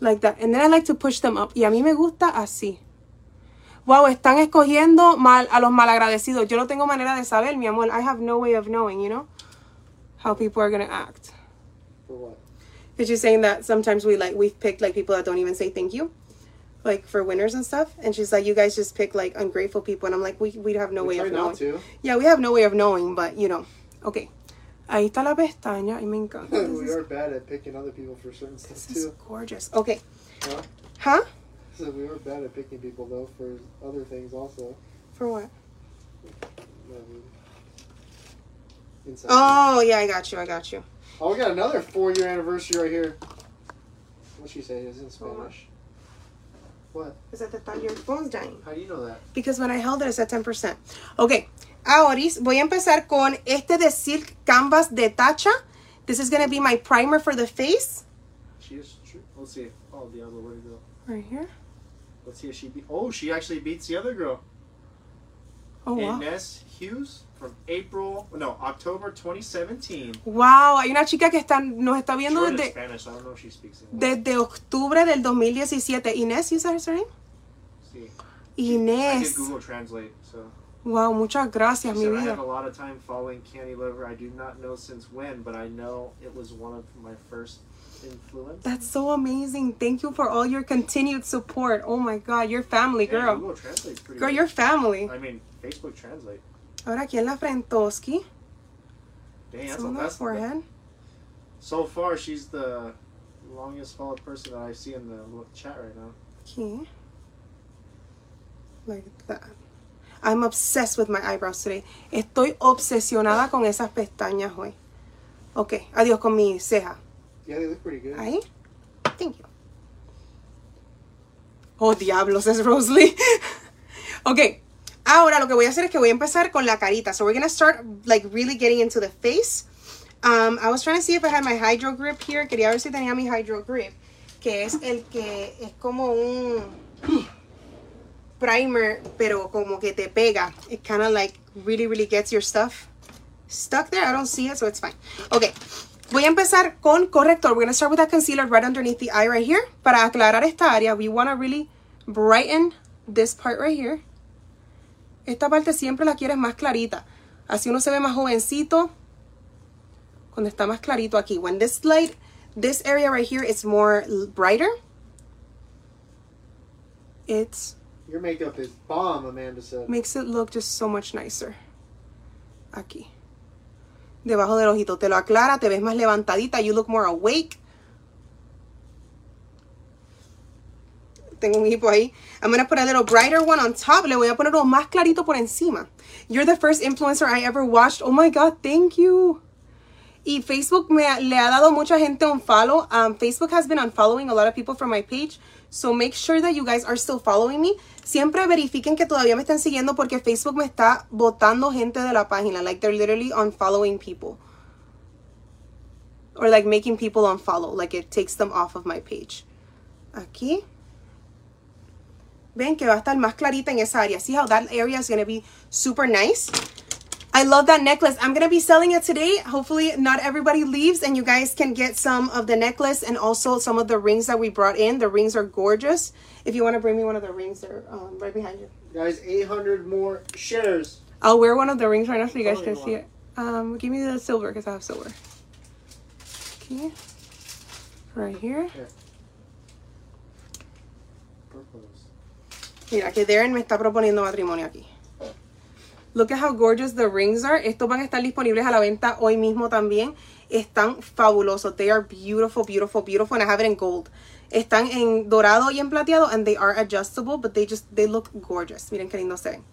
Speaker 1: Like that. And then I like to push them up. Y a mí me gusta así. Wow, están escogiendo mal a los malagradecidos. Yo no tengo manera de saber, mi amor. I have no way of knowing, you know? How people are going to act.
Speaker 2: For what?
Speaker 1: Because she's saying that sometimes we like, we've picked like people that don't even say thank you. Like for winners and stuff. And she's like, you guys just pick like ungrateful people. And I'm like, we, we have no we way of knowing. To. Yeah, we have no way of knowing, but you know. Okay. Ahí está la pestaña y me encanta.
Speaker 2: we are bad at picking other people for certain this stuff is too.
Speaker 1: gorgeous. Okay. Huh? huh? So we
Speaker 2: are bad at picking people though for other things also.
Speaker 1: For what? Um, inside. Oh yeah, I got you. I got you.
Speaker 2: Oh, we got another four-year anniversary right here. What she say is in Spanish. What? Is that the
Speaker 1: thought your phone's dying? How do you know that? Because
Speaker 2: when I
Speaker 1: held it, it said ten percent. Okay, Auris, ah, Voy a empezar con este de Silk Canvas de Tacha. This is going to be my primer for the face.
Speaker 2: She is, let's see. Oh, the other way go.
Speaker 1: Right here.
Speaker 2: Let's see if she beats. Oh, she actually beats the other girl. Oh, wow. Ines Hughes from April, no, October 2017. Wow,
Speaker 1: hay una chica que está, nos está viendo desde, Spanish, I don't know if she speaks desde octubre del 2017. Inés, ¿es su Sí.
Speaker 2: Ines. I did Google Translate, so.
Speaker 1: Wow, muchas gracias, mi vida. I
Speaker 2: have a lot of time following Candy Lover. I do not know since when, but I know it was one of my first influence.
Speaker 1: That's so amazing. Thank you for all your continued support. Oh my God, your family, girl. Google translates pretty girl, your family.
Speaker 2: I mean, Facebook Translate.
Speaker 1: Ahora aquí en la frentoski. Dang, that's,
Speaker 2: on that's forehead. so far, she's the longest followed person that I see in the chat right now. Okay.
Speaker 1: Like that. I'm obsessed with my eyebrows today. Estoy obsesionada con esas pestañas hoy. Ok, adiós con mi ceja.
Speaker 2: Yeah, they look pretty good.
Speaker 1: Ahí. Thank you. Oh, diablos, es Rosalie. [LAUGHS] ok, ahora lo que voy a hacer es que voy a empezar con la carita. So we're going to start like really getting into the face. Um, I was trying to see if I had my hydro grip here. Quería ver si tenía mi hydro grip, que es el que es como un primer, pero como que te pega. It kind of like really, really gets your stuff stuck there. I don't see it, so it's fine. Okay. Voy a empezar con corrector. We're going to start with that concealer right underneath the eye right here. Para aclarar esta área, we want to really brighten this part right here. Esta parte siempre la quieres más clarita. Así uno se ve más jovencito. Cuando está más clarito aquí. When this light, this area right here is more brighter. It's
Speaker 2: Your makeup is bomb, Amanda said.
Speaker 1: Makes it look just so much nicer. Aquí. Debajo del ojito. Te lo aclara, te ves más levantadita. You look more awake. Tengo un hipo ahí. I'm gonna put a little brighter one on top. Le voy a poner más clarito por encima. You're the first influencer I ever watched. Oh my God, thank you. Y Facebook me, le ha dado mucha gente un follow. Um, Facebook has been unfollowing a lot of people from my page. So make sure that you guys are still following me. Siempre verifiquen que todavía me están siguiendo porque Facebook me está botando gente de la página. Like they're literally unfollowing people. Or like making people unfollow. Like it takes them off of my page. Aquí. Ven que va a estar más clarita en esa área. See how that area is going to be super nice. I love that necklace. I'm going to be selling it today. Hopefully not everybody leaves and you guys can get some of the necklace and also some of the rings that we brought in. The rings are gorgeous. If you want to bring me one of the rings, they're um, right behind you. Guys, 800
Speaker 2: more shares.
Speaker 1: I'll wear one of the rings right now so you guys oh, can see it. Um, give me the silver because I have silver. Okay. Right here. Mira, que Darren me está proponiendo matrimonio aquí. Look at how gorgeous the rings are. Estos van a estar disponibles a la venta hoy mismo también. Están fabulosos. They are beautiful, beautiful, beautiful. And I have it in gold. Están en dorado y en plateado. And they are adjustable. But they just, they look gorgeous. Miren qué lindo se ven.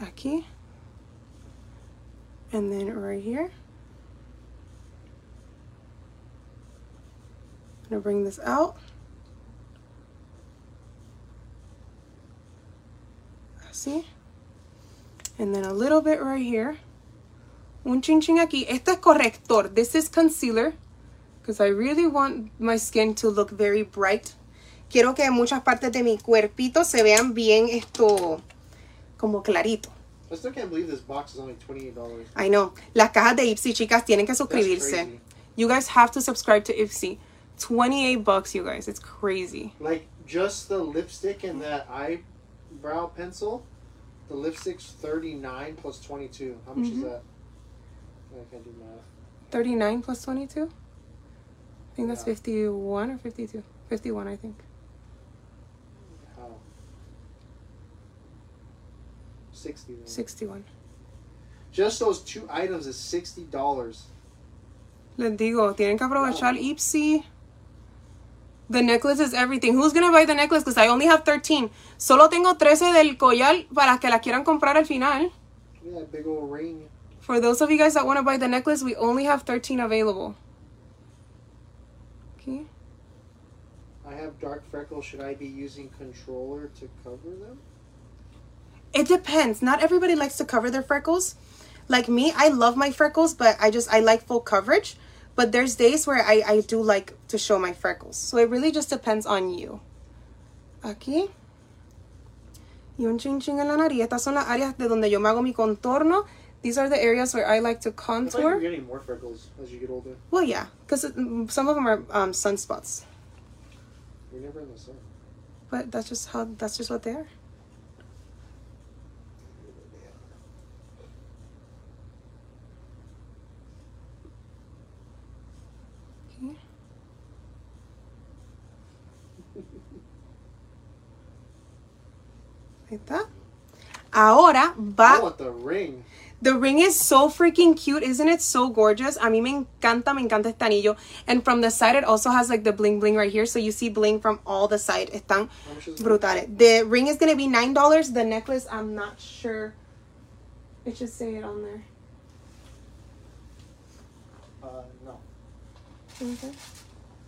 Speaker 1: Aquí. And then right here. I'm going to bring this out. Así. And then a little bit right here. Un chin chin aquí. Este es corrector. This is concealer. Because I really want my skin to look very bright. Quiero que muchas partes de mi cuerpito se vean bien esto como clarito.
Speaker 2: I still can't believe this box is only $28. I
Speaker 1: know. Las cajas de Ipsy, chicas, tienen que suscribirse. You guys have to subscribe to Ipsy. 28 bucks, you guys. It's crazy.
Speaker 2: Like, just the lipstick and that eyebrow pencil the lipsticks thirty nine plus twenty two. How much mm-hmm. is that? I can't do math. Thirty
Speaker 1: nine plus
Speaker 2: twenty two. I
Speaker 1: think that's yeah. fifty one or fifty two. Fifty one, I think. How?
Speaker 2: Sixty. Then. Sixty one. Just those two items is sixty dollars.
Speaker 1: Les digo, tienen que aprovechar Ipsy. The necklace is everything. Who's gonna buy the necklace? Because I only have 13. Solo tengo 13 del collar para que la quieran comprar al final. Yeah,
Speaker 2: big old ring.
Speaker 1: For those of you guys that want to buy the necklace, we only have 13 available.
Speaker 2: Okay. I have dark freckles. Should I be using controller to cover them?
Speaker 1: It depends. Not everybody likes to cover their freckles. Like me, I love my freckles, but I just, I like full coverage. But there's days where I, I do like to show my freckles. So it really just depends on you. Aquí. Y un chin chin en la nariz. Estas son las áreas de
Speaker 2: donde yo me hago mi contorno. These are
Speaker 1: the areas where I like to contour. Like you're getting more freckles as you get older. Well,
Speaker 2: yeah,
Speaker 1: because some of them are um, sunspots. You're never in the sun. But that's just how. That's just what they are.
Speaker 2: Oh, the ring.
Speaker 1: The ring is so freaking cute. Isn't it so gorgeous? A mí me encanta, me encanta este anillo. And from the side, it also has like the bling bling right here. So you see bling from all the side. Están brutales. The ring is going to be $9. The necklace, I'm not sure. It should say it on there. Uh, no. Okay.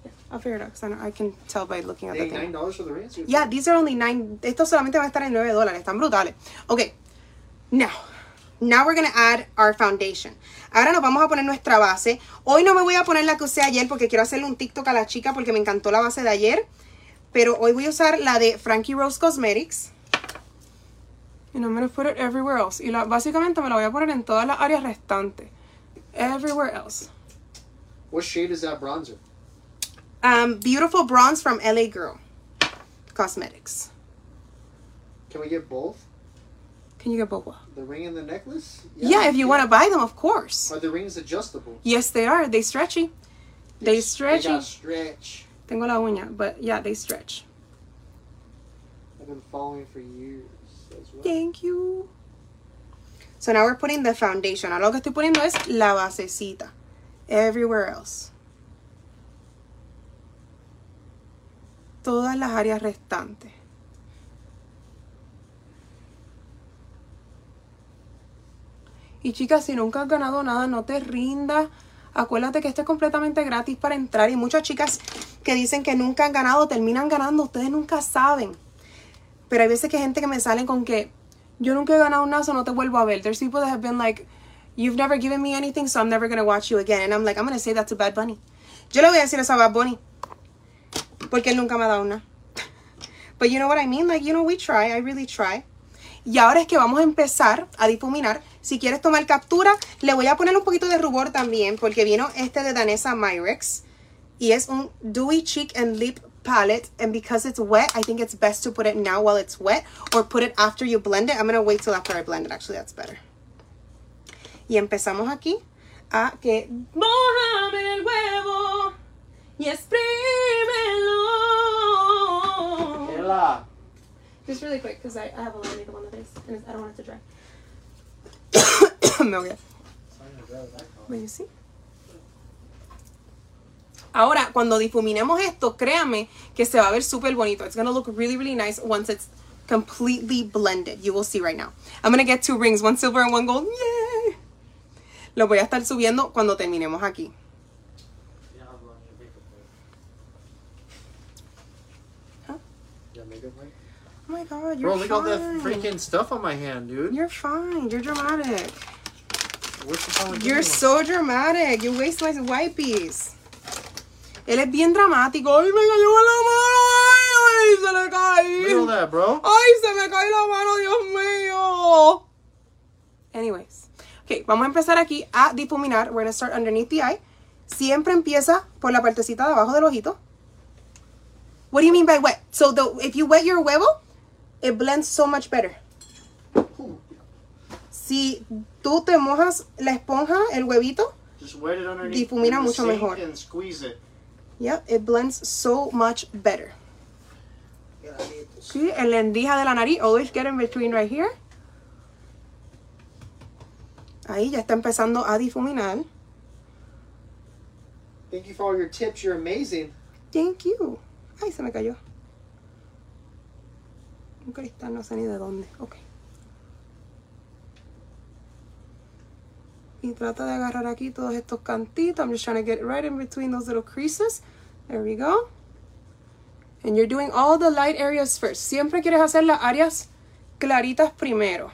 Speaker 1: Yeah, I'll figure it out because I, I, can tell by looking
Speaker 2: at
Speaker 1: the thing.
Speaker 2: $9 for the ring?
Speaker 1: Yeah, these are only 9 Estos solamente van a estar en $9. Están brutales. Okay. Now, now we're gonna add our foundation. Ahora nos vamos a poner nuestra base. Hoy no me voy a poner la que usé ayer porque quiero hacerle un TikTok a la chica porque me encantó la base de ayer. Pero hoy voy a usar la de Frankie Rose Cosmetics. And I'm put it everywhere else. Y la, básicamente me la voy a poner en todas las áreas restantes. Everywhere else.
Speaker 2: What shade is that bronzer?
Speaker 1: Um, beautiful Bronze from LA Girl Cosmetics.
Speaker 2: Can we get both?
Speaker 1: Can you get boba?
Speaker 2: The ring and the necklace?
Speaker 1: Yeah, if you want to buy them, of course.
Speaker 2: Are the rings adjustable?
Speaker 1: Yes, they are. They stretchy. They, they stretchy.
Speaker 2: They stretch.
Speaker 1: Tengo la uña, but yeah, they stretch.
Speaker 2: I've been following for years as well. Thank you.
Speaker 1: So now we're putting the foundation. Ahora lo que estoy poniendo es la basecita. Everywhere else. Todas las áreas restantes. Y chicas, si nunca has ganado nada, no te rindas. Acuérdate que esto es completamente gratis para entrar. Y muchas chicas que dicen que nunca han ganado, terminan ganando. Ustedes nunca saben. Pero hay veces que hay gente que me sale con que yo nunca he ganado nada, so no te vuelvo a ver. There's people that have been like, you've never given me anything, so I'm never going to watch you again. And I'm like, I'm going to say that to Bad Bunny. Yo le voy a decir eso a Bad Bunny. Porque él nunca me ha dado una. But you know what I mean? Like, you know, we try. I really try. Y ahora es que vamos a empezar a difuminar si quieres tomar captura, le voy a poner un poquito de rubor también porque vino este de Danesa Myrex y es un Dewy Cheek and Lip palette and because it's wet I think it's best to put it now while it's wet or put it after you blend it I'm going to wait till after I blend it actually that's better y empezamos aquí a que mojame el huevo y exprímelo Just really quick because I, I have a lot of makeup on the face and I don't want it to dry [COUGHS] Ahora, cuando difuminemos esto, créame que se va a ver súper bonito. It's gonna look really, really nice once it's completely blended. You will see right now. I'm gonna get two rings, one silver and one gold. Yay! Lo voy a estar subiendo cuando terminemos aquí. Huh? Oh my god, you're Bro, look at all that freaking stuff on my hand, dude. You're fine. You're dramatic. What's the problem You're so
Speaker 2: dramatic. You waste my
Speaker 1: wipes. Él es bien dramático. ¡Ay, me cayó la mano! ¡Ay, se le caí! Look at that, bro. ¡Ay, se me cae la mano! ¡Dios mío! Anyways. Okay, vamos a empezar aquí a difuminar. We're going to start underneath the eye. Siempre empieza por la partecita de abajo del ojito. What do you mean by wet? So, the, if you wet your huevo, it blends so much better. Si tú te mojas la esponja, el huevito, difumina mucho mejor. Yep, it. blends so much better. Sí, el endija de la nariz, always get in between right here. Ahí ya está empezando a difuminar.
Speaker 2: Thank you for all your tips, you're amazing.
Speaker 1: Thank you. Ay, se me cayó. Un cristal no sé ni de dónde. Ok. Y trata de agarrar aquí todos estos cantitos. I'm just trying to get it right in between those little creases. There we go. And you're doing all the light areas first. Siempre quieres hacer las áreas claritas primero.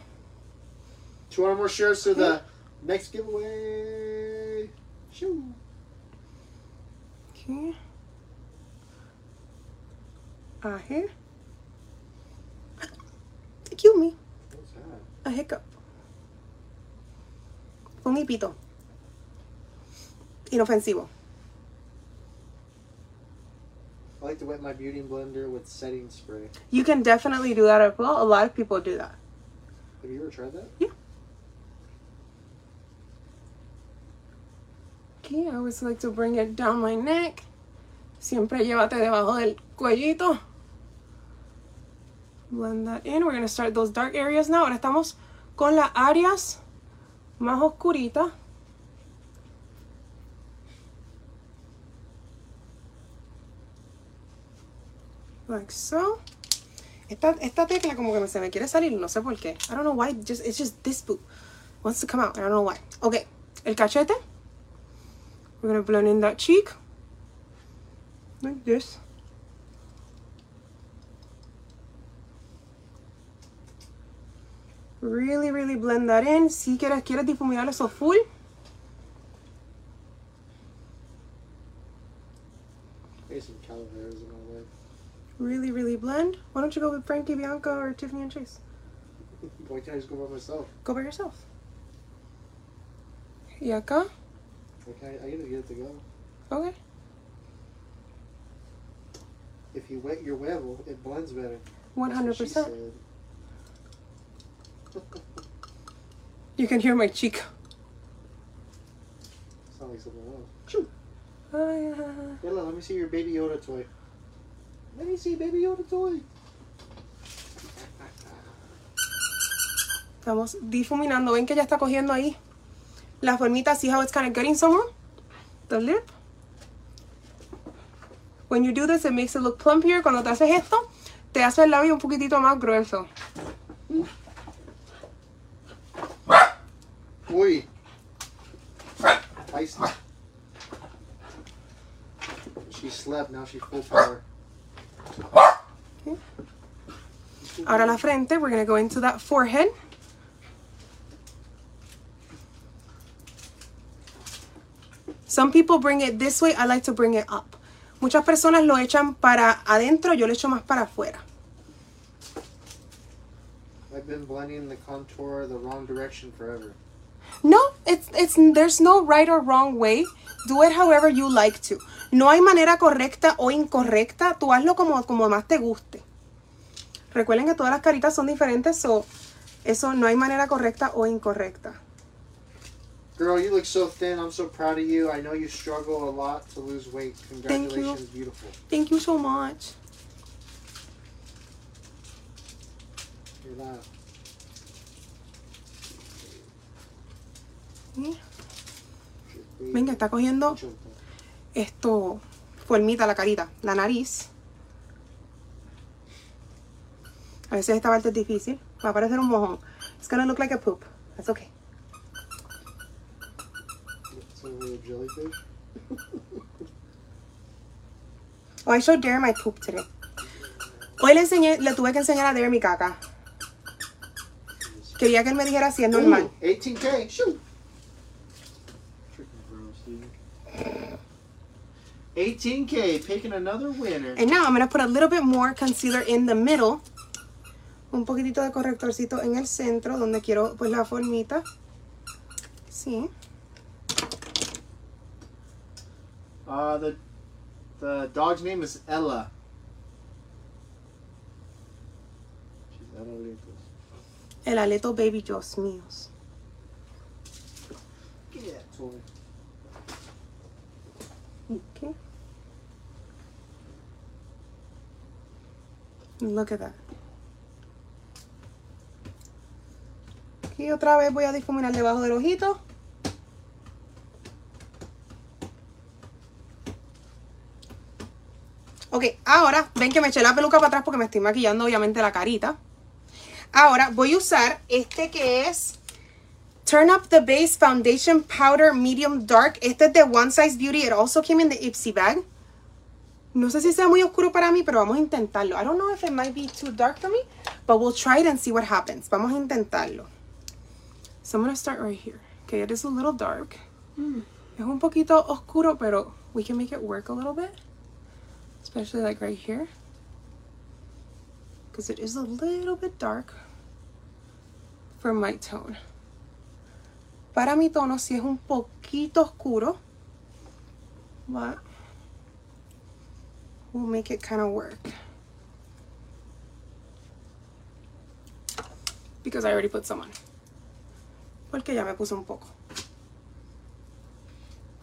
Speaker 2: Two more shares to the next giveaway. Shoo. Okay.
Speaker 1: Aje. It killed me. A hiccup. Un hipito. Inofensivo.
Speaker 2: I like to wet my beauty blender with setting spray.
Speaker 1: You can definitely do that as well. A lot of people do that.
Speaker 2: Have you ever tried that?
Speaker 1: Yeah. Okay, I always like to bring it down my neck. Siempre llévate debajo del cuellito. blend that in. We're going to start those dark areas now. Ahora estamos con las áreas más oscuritas. Like so. Esta, esta tecla como que se me quiere salir, no sé por qué. I don't know why, just, it's just this boot wants to come out. I don't know why. Okay, el cachete. We're going to blend in that cheek. Like this. Really, really blend that in. Si quieres, quieres difuminar eso full. Some calaveras and all that. Really, really blend. Why don't you go with Frankie Bianca or Tiffany and Chase?
Speaker 2: [LAUGHS] Why can't I just go by myself?
Speaker 1: Go by yourself. Y Okay,
Speaker 2: I gotta get it to go.
Speaker 1: Okay.
Speaker 2: If you wet your weevil, it blends better. 100%.
Speaker 1: You can hear my cheek Sounds like something else.
Speaker 2: Oh, yeah. Bella, let me see your Baby Yoda toy. Let me see Baby Yoda toy.
Speaker 1: Estamos difuminando. ¿Ven que ya está cogiendo ahí? La formita, see how it's kind of getting somewhere? The lip. When you do this, it makes it look plumpier. Cuando te haces esto, te hace el labio un poquitito más grueso. left, now she's full power. Okay. Ahora la frente, we're going to go into that forehead. Some people bring it this way, I like to bring it up. Muchas personas lo echan para adentro, yo lo echo más para afuera.
Speaker 2: I've been blending the contour the wrong direction forever.
Speaker 1: No, it's, it's, there's no right or wrong way. Do it however you like to. No hay manera correcta o incorrecta. Tú hazlo como, como más te guste. Recuerden que todas las caritas son diferentes, so eso no hay manera correcta o incorrecta.
Speaker 2: Girl, you look so thin. I'm so proud of you. I know you struggle a lot to lose weight. Congratulations, Thank you.
Speaker 1: beautiful. Thank you so much. Venga, está cogiendo esto, formita la carita, la nariz. A veces esta parte es difícil. Va a parecer un mojón. It's gonna look like a poop. That's okay. Oh, I showed Dare my poop today. Hoy le enseñé, le tuve que enseñar a Dare mi caca. Quería que él me dijera si es normal. 18K, shoot.
Speaker 2: 18K, picking another winner. And
Speaker 1: now I'm going to put a little bit more concealer in the middle. Un poquitito de correctorcito en el centro, donde quiero pues la formita. Sí.
Speaker 2: Uh, the, the dog's name is Ella.
Speaker 1: Ella little El little Baby Joss míos. Look at that. Y otra vez voy a difuminar debajo del ojito. Ok, ahora ven que me eché la peluca para atrás porque me estoy maquillando obviamente la carita. Ahora voy a usar este que es Turn Up the Base Foundation Powder Medium Dark. Este es de One Size Beauty. It also came in the Ipsy bag. No sé si sea muy oscuro para mí, pero vamos a intentarlo. I don't know if it might be too dark for me, but we'll try it and see what happens. Vamos a intentarlo. So I'm going to start right here. Okay, it is a little dark. Hmm. Es un poquito oscuro, pero we can make it work a little bit. Especially like right here. Because it is a little bit dark for my tone. Para mi tono si es un poquito oscuro. But we'll make it kind of work. Because I already put some on. Porque ya me puse un poco.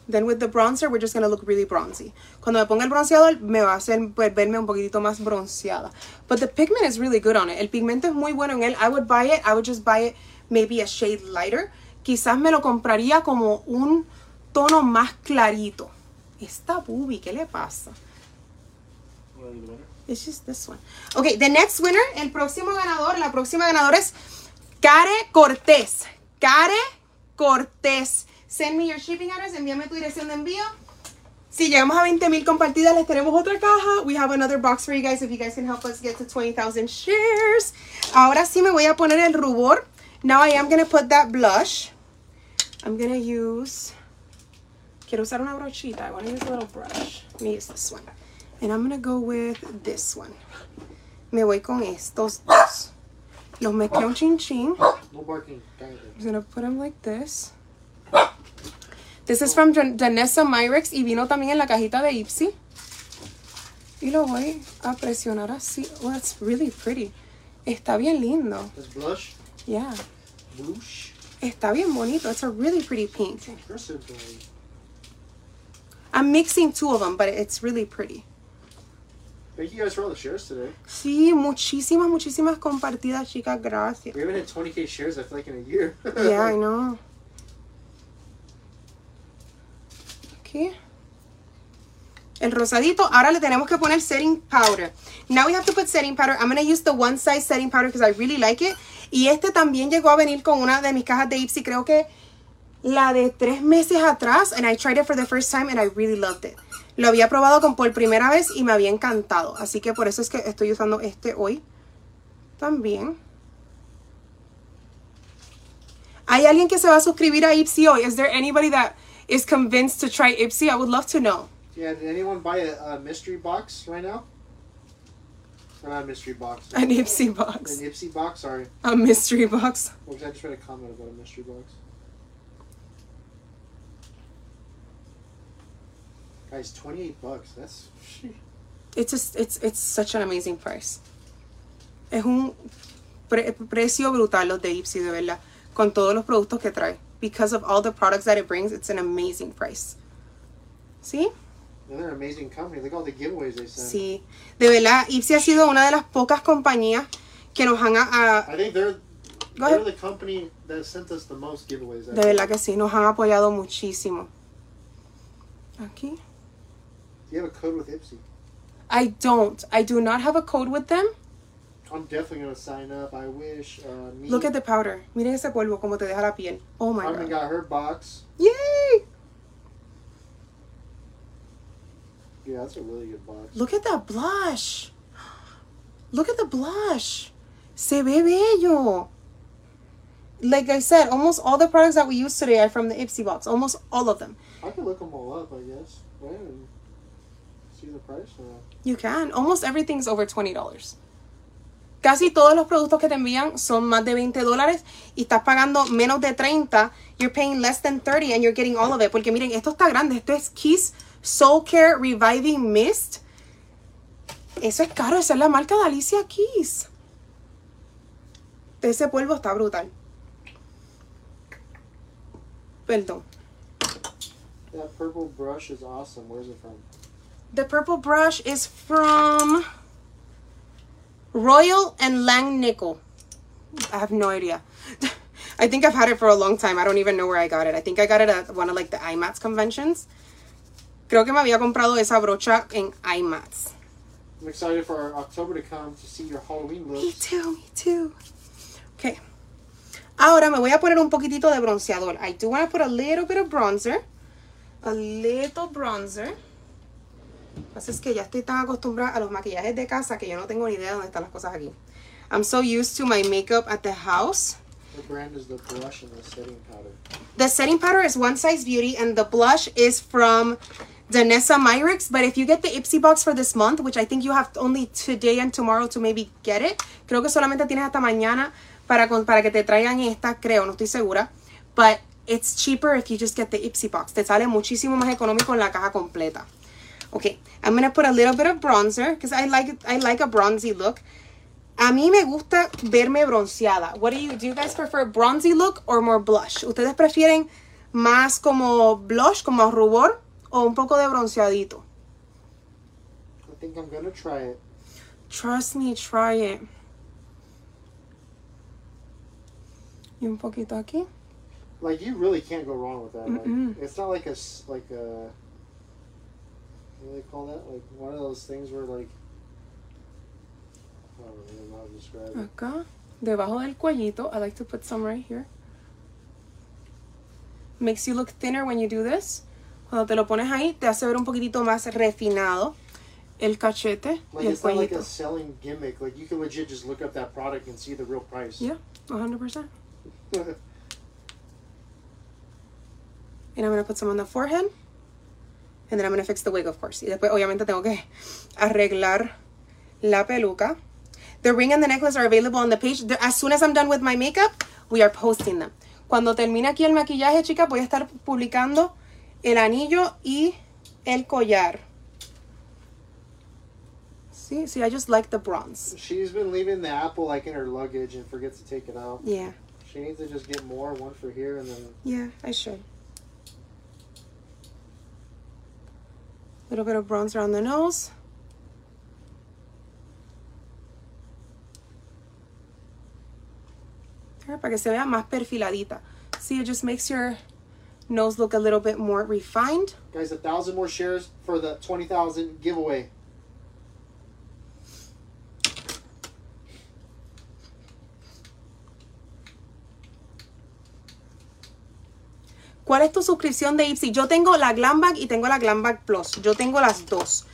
Speaker 1: Then with the bronzer, we're just going to look really bronzy. Cuando me ponga el bronceador, me va a hacer pues, verme un poquitito más bronceada. But the pigment is really good on it. El pigmento es muy bueno en él. I would buy it. I would just buy it maybe a shade lighter. Quizás me lo compraría como un tono más clarito. Esta bubi ¿qué le pasa? It's just this one. Okay, the next winner, el próximo ganador, la próxima ganadora es Care Cortés. Care Cortés. Send me your shipping address, envíame tu dirección de envío. Si llegamos a mil compartidas, les tenemos otra caja. We have another box for you guys if you guys can help us get to 20,000 shares. Ahora sí me voy a poner el rubor. Now I am going to put that blush. I'm going to use... Quiero usar una brochita. I want to use a little brush. Let me use this one. And I'm gonna go with this one. Me voy con estos dos. Los mezclé un chin chin. No barking. I'm gonna put them like this. This is from Janessa Myricks y vino también en la cajita de Ipsy. Y lo voy a presionar así. Oh, that's really pretty. Está bien lindo.
Speaker 2: It's blush?
Speaker 1: Yeah. Blush? Está bien bonito. It's a really pretty pink. I'm mixing two of them, but it's really pretty.
Speaker 2: Thank you guys for all the shares today. Sí,
Speaker 1: muchísimas, muchísimas compartidas, chicas. Gracias.
Speaker 2: We haven't had 20k shares, I feel like, in a year. [LAUGHS] yeah,
Speaker 1: I know. Okay. El rosadito. Ahora le tenemos que poner setting powder. Now we have to put setting powder. I'm going to use the one size setting powder because I really like it. Y este también llegó a venir con una de mis cajas de Ipsy. Creo que la de tres meses atrás. And I tried it for the first time and I really loved it. Lo había probado con por primera vez y me había encantado. Así que por eso es que estoy usando este hoy también. ¿Hay alguien que se va a suscribir a Ipsy hoy? Is there anybody that is convinced to try Ipsy? I would love to know.
Speaker 2: Yeah, did anyone buy a, mystery box right now? not a mystery box. An Ipsy
Speaker 1: box. An
Speaker 2: Ipsy
Speaker 1: box,
Speaker 2: sorry. A mystery box. Well, I just read comment about a mystery box. Guys, 28 bucks, that's...
Speaker 1: It's, just,
Speaker 2: it's,
Speaker 1: it's such an amazing price. Es un pre precio brutal los de Ipsy, de verdad, con todos los productos que trae. Because of all the products that it brings, it's an amazing price. ¿Sí?
Speaker 2: They're an amazing company. Look all the giveaways they send.
Speaker 1: Sí, de verdad, Ipsy ha sido una de las pocas compañías que nos han... A,
Speaker 2: ah, ah, I think they're, they're the company that sent us the most giveaways.
Speaker 1: De verdad que sí, nos han apoyado muchísimo. Aquí.
Speaker 2: you have a code with Ipsy? I
Speaker 1: don't. I do not have a code with them.
Speaker 2: I'm definitely gonna sign up. I wish. Uh,
Speaker 1: me, Look at the powder. Miren ese polvo como te deja la piel.
Speaker 2: Oh
Speaker 1: my
Speaker 2: Armin god. got her box. Yay!
Speaker 1: Yeah, that's a really good box. Look at that blush. Look at the blush. Se ve bello. Like I said, almost all the products that we use today are from the Ipsy box. Almost all of them.
Speaker 2: I can look them all up, I guess.
Speaker 1: You can. Almost everything's over $20. Casi todos los productos que te envían son más de 20 dólares y estás pagando menos de 30. You're paying less than 30 and you're getting all of it. Porque miren, esto está grande. Esto es Kiss Soul Care Reviving Mist. Eso es caro. Esa es la marca de Alicia Kiss. Ese polvo está brutal. Perdón.
Speaker 2: That purple brush is awesome. Where's it from?
Speaker 1: The purple brush is from Royal and Lang Nickel. I have no idea. [LAUGHS] I think I've had it for a long time. I don't even know where I got it. I think I got it at one of like the IMATS conventions. Creo que me había comprado esa
Speaker 2: brocha en IMATS. I'm excited for October to come to see your
Speaker 1: Halloween look. Me too, me too. Okay. Ahora me voy a poner un poquitito de bronceador. I do want to put a little bit of bronzer. A little bronzer. Así es que ya estoy tan acostumbrada a los maquillajes de casa que yo no tengo ni idea de dónde están las cosas aquí. I'm so used to my makeup at the house.
Speaker 2: The brand is the blush and the setting powder?
Speaker 1: The setting powder is One Size Beauty and the blush is from Danessa Myricks. But if you get the Ipsy box for this month, which I think you have only today and tomorrow to maybe get it. Creo que solamente tienes hasta mañana para, para que te traigan esta, creo, no estoy segura. But it's cheaper if you just get the Ipsy box. Te sale muchísimo más económico en la caja completa. Okay, I'm gonna put a little bit of bronzer because I like I like a bronzy look. A mí me gusta verme bronceada. What do you do you guys prefer bronzy look or more blush? ¿Ustedes prefieren más como blush,
Speaker 2: como
Speaker 1: rubor o un poco de bronceadito?
Speaker 2: I think I'm gonna try it. Trust
Speaker 1: me, try it.
Speaker 2: Y un poquito aquí. Like you really can't go wrong with that. Mm -mm. Like, it's not like a like a what do they call that? Like one of those things where like
Speaker 1: I don't really know how to describe it. Acá, debajo del cuellito, I like to put some right here. Makes you look thinner when you do this. Cuando te lo pones ahí, te hace ver un poquitito más refinado el cachete like, y el
Speaker 2: cuellito. Like
Speaker 1: a
Speaker 2: selling gimmick. Like you can legit just look up that product and see the real price.
Speaker 1: Yeah, 100%. and I'm going to put some on the forehead. And then I'm gonna fix the wig, of course. Y después, obviamente, tengo que arreglar la peluca. The ring and the necklace are available on the page. As soon as I'm done with my makeup, we are posting them. Cuando termine aquí el maquillaje, chicas, voy a estar publicando el anillo y el collar. See, see, I just like the bronze.
Speaker 2: She's been leaving the apple like in her luggage and forgets to take it
Speaker 1: out. Yeah.
Speaker 2: She needs to just get more, one for here and
Speaker 1: then. Yeah, I should. little bit of bronzer on the nose. Para que se vea más perfiladita. See, it just makes your nose look a little bit more refined.
Speaker 2: Guys, a thousand more shares for the 20,000 giveaway.
Speaker 1: ¿Cuál es tu suscripción de Ipsy? Yo tengo la Glam Bag y tengo la Glam Bag Plus. Yo tengo las dos.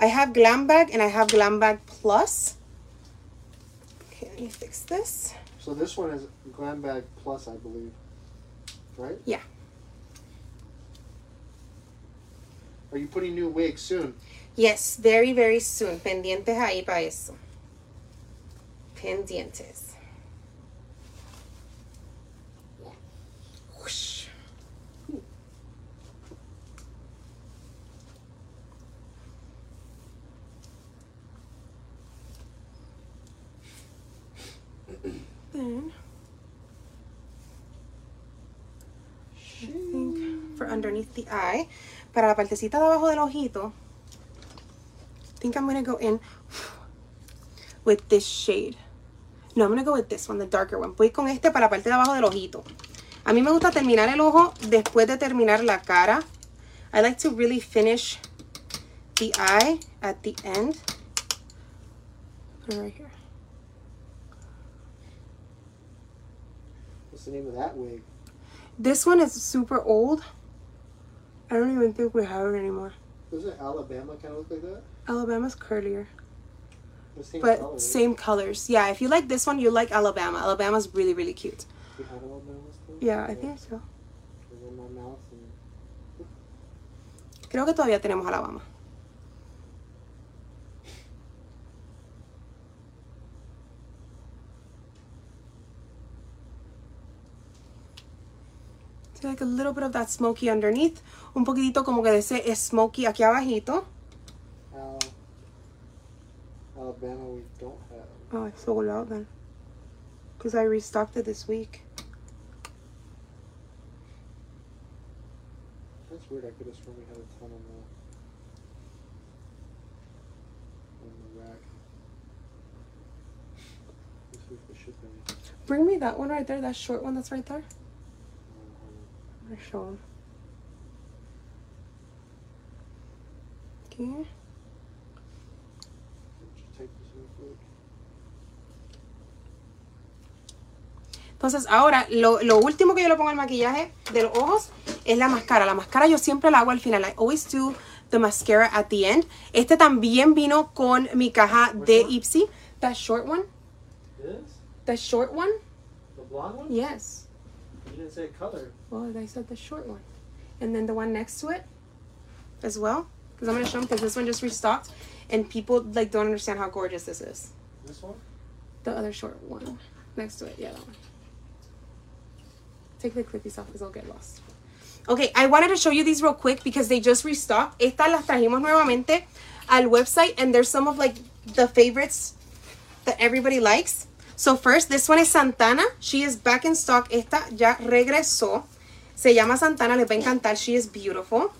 Speaker 1: I have Glam Bag and I have Glam Bag Plus. Okay, let me fix this.
Speaker 2: So this one is Glam Bag Plus, I believe. Right?
Speaker 1: Yeah.
Speaker 2: Are you putting new wigs soon?
Speaker 1: Yes, very, very soon. Pendientes ahí para eso. Pendientes. for underneath the eye, para la partecita de abajo del ojito, I think I'm going to go in with this shade. No, I'm going to go with this one, the darker one. Voy con este para la parte de abajo del ojito. A mí me gusta terminar el ojo después de terminar la cara. I like to really finish the eye at the end. Put it right here.
Speaker 2: the name of that wig?
Speaker 1: This one is super old. I don't even think we have it anymore.
Speaker 2: does
Speaker 1: it
Speaker 2: Alabama kind of look like that?
Speaker 1: Alabama's curlier. Same but colors. same colors. Yeah, if you like this one, you like Alabama. Alabama's really, really cute. Yeah, I think so. Creo que todavía tenemos Alabama. like a little bit of that smoky underneath. Un poquitito como que de ese smoky aquí abajito.
Speaker 2: Alabama we don't have.
Speaker 1: Oh, I sold out then. Because I restocked it this week.
Speaker 2: That's weird. I could have sworn we had a ton on the, uh, on the
Speaker 1: rack. Bring me that one right there, that short one that's right there. Okay. Entonces ahora lo, lo, último que yo le pongo al maquillaje de los ojos es la máscara. La máscara yo siempre la hago al final. I always do the mascara at the end. Este también vino con mi caja de Ipsy. That short one. This? The short
Speaker 2: one. The blonde one?
Speaker 1: Yes.
Speaker 2: didn't say color. Well,
Speaker 1: I said the short one. And then the one next to it as well. Because I'm going to show them because this one just restocked. And people, like, don't understand how gorgeous this
Speaker 2: is. This one?
Speaker 1: The other short one. Next to it. Yeah, that one. Take the clippies off because I'll get lost. Okay, I wanted to show you these real quick because they just restocked. Estas las trajimos nuevamente al website. And there's some of, like, the favorites that everybody likes. So first, this one is Santana. She is back in stock. Esta ya regresó. Se llama Santana. Les va a encantar. She is beautiful.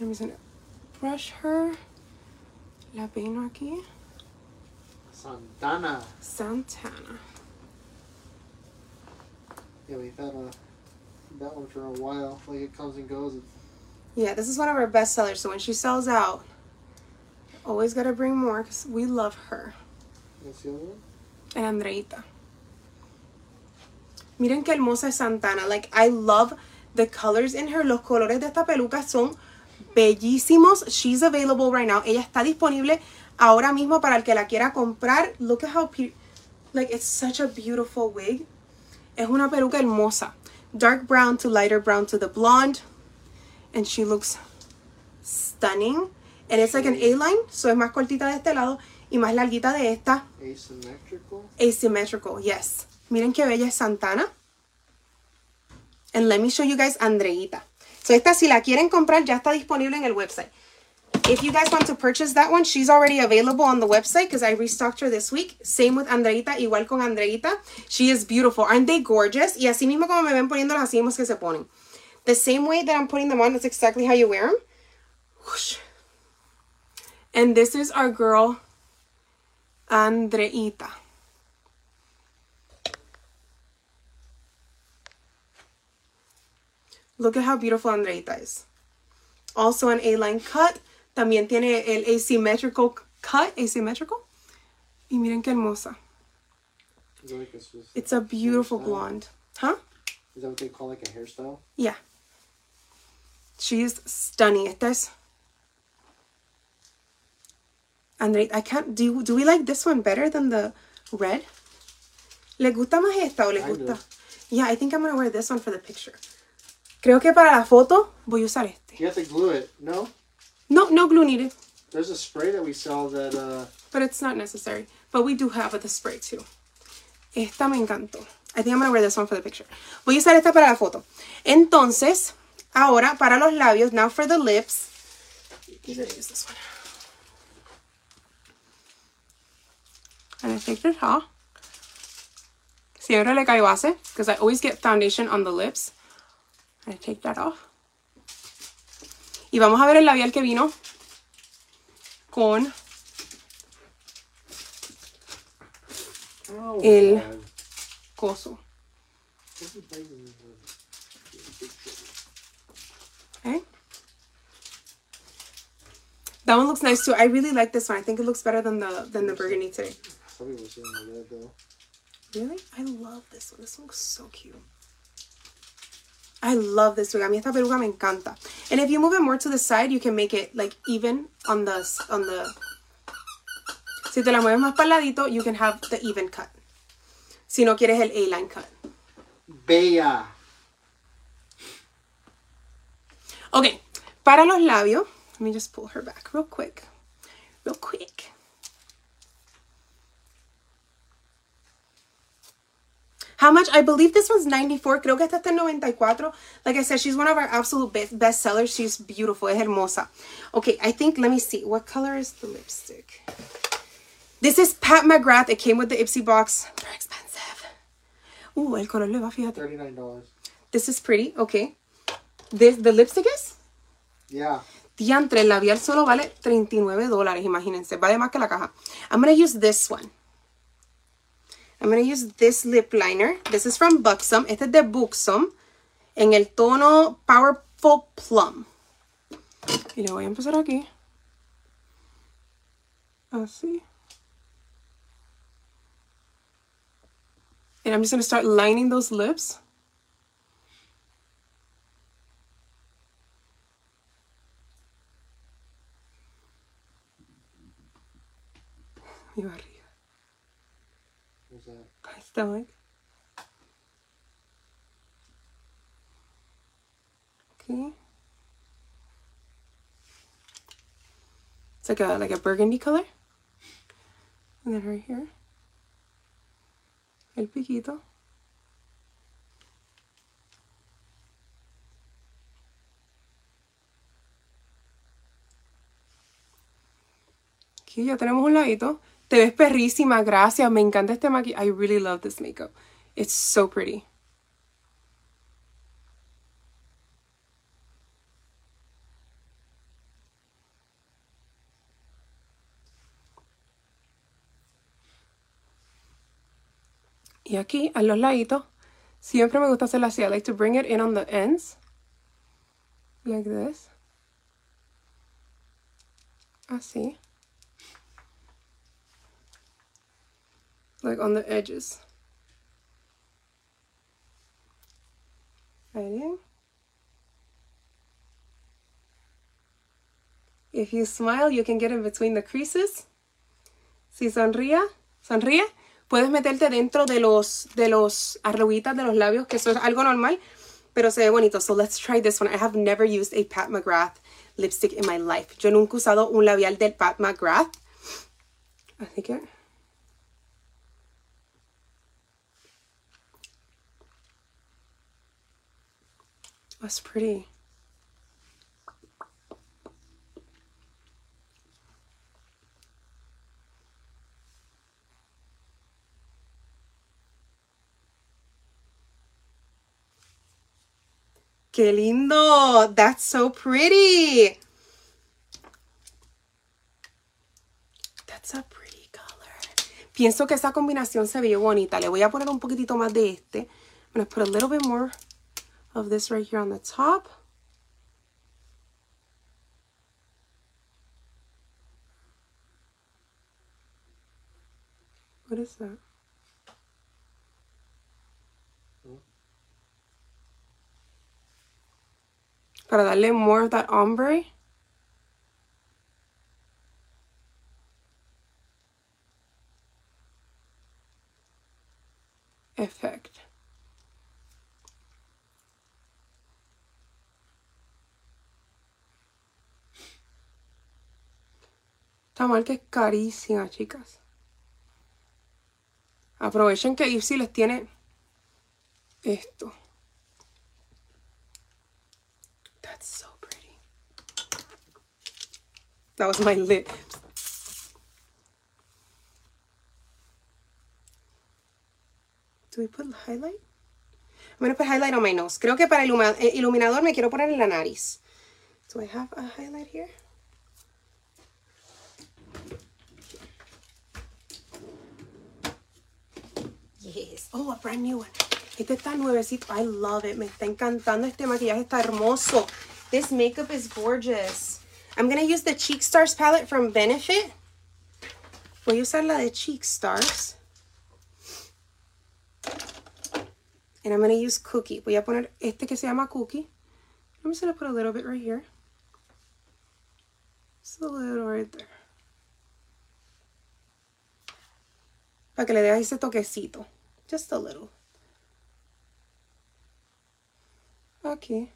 Speaker 1: I'm just gonna brush her. La peino aquí.
Speaker 2: Santana.
Speaker 1: Santana.
Speaker 2: Yeah, we've had a, that one for a while. Like it comes and goes. It's
Speaker 1: yeah, this is one of our best sellers. So when she sells out, always got to bring more because we love her. And Andreita. Miren que hermosa es Santana. Like, I love the colors in her. Los colores de esta peluca son bellísimos. She's available right now. Ella está disponible ahora mismo para el que la quiera comprar. Look at how... Like, it's such a beautiful wig. Es una peluca hermosa. Dark brown to lighter brown to the blonde. and she looks stunning. And it's like an A-line, so es más cortita de este lado y más larguita de esta.
Speaker 2: Asymmetrical.
Speaker 1: Asymmetrical, yes. Miren qué bella es Santana. And let me show you guys Andreita. So esta si la quieren comprar ya está disponible en el website. If you guys want to purchase that one, she's already available on the website because I restocked her this week. Same with Andreita, igual con Andreita. She is beautiful. Aren't they gorgeous? Y así mismo como me ven poniéndolas, así mismo que se ponen. the same way that I'm putting them on, that's exactly how you wear them. Whoosh. And this is our girl, Andreita. Look at how beautiful Andreita is. Also an A-line cut. También tiene el asymmetrical cut, asymmetrical. Y miren qué hermosa. It's a beautiful blonde. Huh?
Speaker 2: Is that what they call like a hairstyle?
Speaker 1: Yeah. She's stunning at this. And I can't, do, do we like this one better than the red? ¿Le gusta más esta o le gusta? Yeah, I think I'm going to wear this one for the picture. Creo que para la foto voy a usar este.
Speaker 2: You have to glue it, no? No,
Speaker 1: no glue needed.
Speaker 2: There's a spray that we sell that... Uh...
Speaker 1: But it's not necessary. But we do have the spray too. Esta me encantó. I think I'm going to wear this one for the picture. Voy a usar esta para la foto. Entonces, Ahora, para los labios, now for the lips. And I think there's Si Siempre le caigo base, because I always get foundation on the lips. I take that off. Y vamos a ver el labial que vino con oh, el coso. Okay. That one looks nice too. I really like this one. I think it looks better than the than the burgundy today. Really? I love this one. This one looks so cute. I love this wig. A mí esta me encanta. And if you move it more to the side, you can make it like even on the on the. Si te la mueves más paladito, you can have the even cut. Si no quieres el A-line cut.
Speaker 2: Bella.
Speaker 1: Para los labios, let me just pull her back real quick, real quick. How much? I believe this was 94. Creo que esta está en 94. Like I said, she's one of our absolute best, best sellers. She's beautiful. Es hermosa. Okay, I think, let me see. What color is the lipstick? This is Pat McGrath. It came with the Ipsy box. they expensive. Ooh, el color le va, fíjate.
Speaker 2: $39.
Speaker 1: This is pretty. Okay. This, the lipstick is?
Speaker 2: Yeah.
Speaker 1: entre el labial solo vale 39 dólares, imagínense. de más que la caja. I'm going to use this one. I'm going use this lip liner. This is from Buxom. Este es de Buxom. En el tono Powerful Plum. Y lo voy a empezar aquí. Así. And I'm just going to start lining those lips.
Speaker 2: mi barriga. What's that?
Speaker 1: stomach. Okay. It's like a like a burgundy color. And then right here. El piquito. Aquí ya tenemos un ladito. Te ves perrísima, gracias. Me encanta este maquillaje. I really love this makeup. It's so pretty. Y aquí, a los laditos, siempre me gusta hacerlo así. I like to bring it in on the ends. Like this. Así. like on the edges. Ready? If you smile, you can get in between the creases. Si sonríe, sonríe, puedes meterte dentro de los, de los arruguitas de los labios, que eso es algo normal, pero se ve bonito. So let's try this one. I have never used a Pat McGrath lipstick in my life. Yo nunca he usado un labial del Pat McGrath. Así que... ¡Qué lindo! That's so pretty! That's a pretty color. Pienso que esa combinación se ve bonita. Le voy a poner un poquitito más de este. I'm a little bit more of this right here on the top. What is that? Para darle more of that ombre. effect. Esta marca es carísima, chicas. Aprovechen que Ipsy les tiene esto. That's so pretty. That was my lip. Do we put highlight? I'm going to put highlight on my nose. Creo que para el eh, iluminador me quiero poner en la nariz. Do I have a highlight here? Oh, a brand new one. Este está nuevecito. I love it. Me está encantando este maquillaje. Está hermoso. This makeup is gorgeous. I'm going to use the Cheek Stars palette from Benefit. Voy a usar la de Cheek Stars. And I'm going to use Cookie. Voy a poner este que se llama Cookie. I'm just going to put a little bit right here. Just a little right there. Para que le dé ese toquecito just a little. Okay.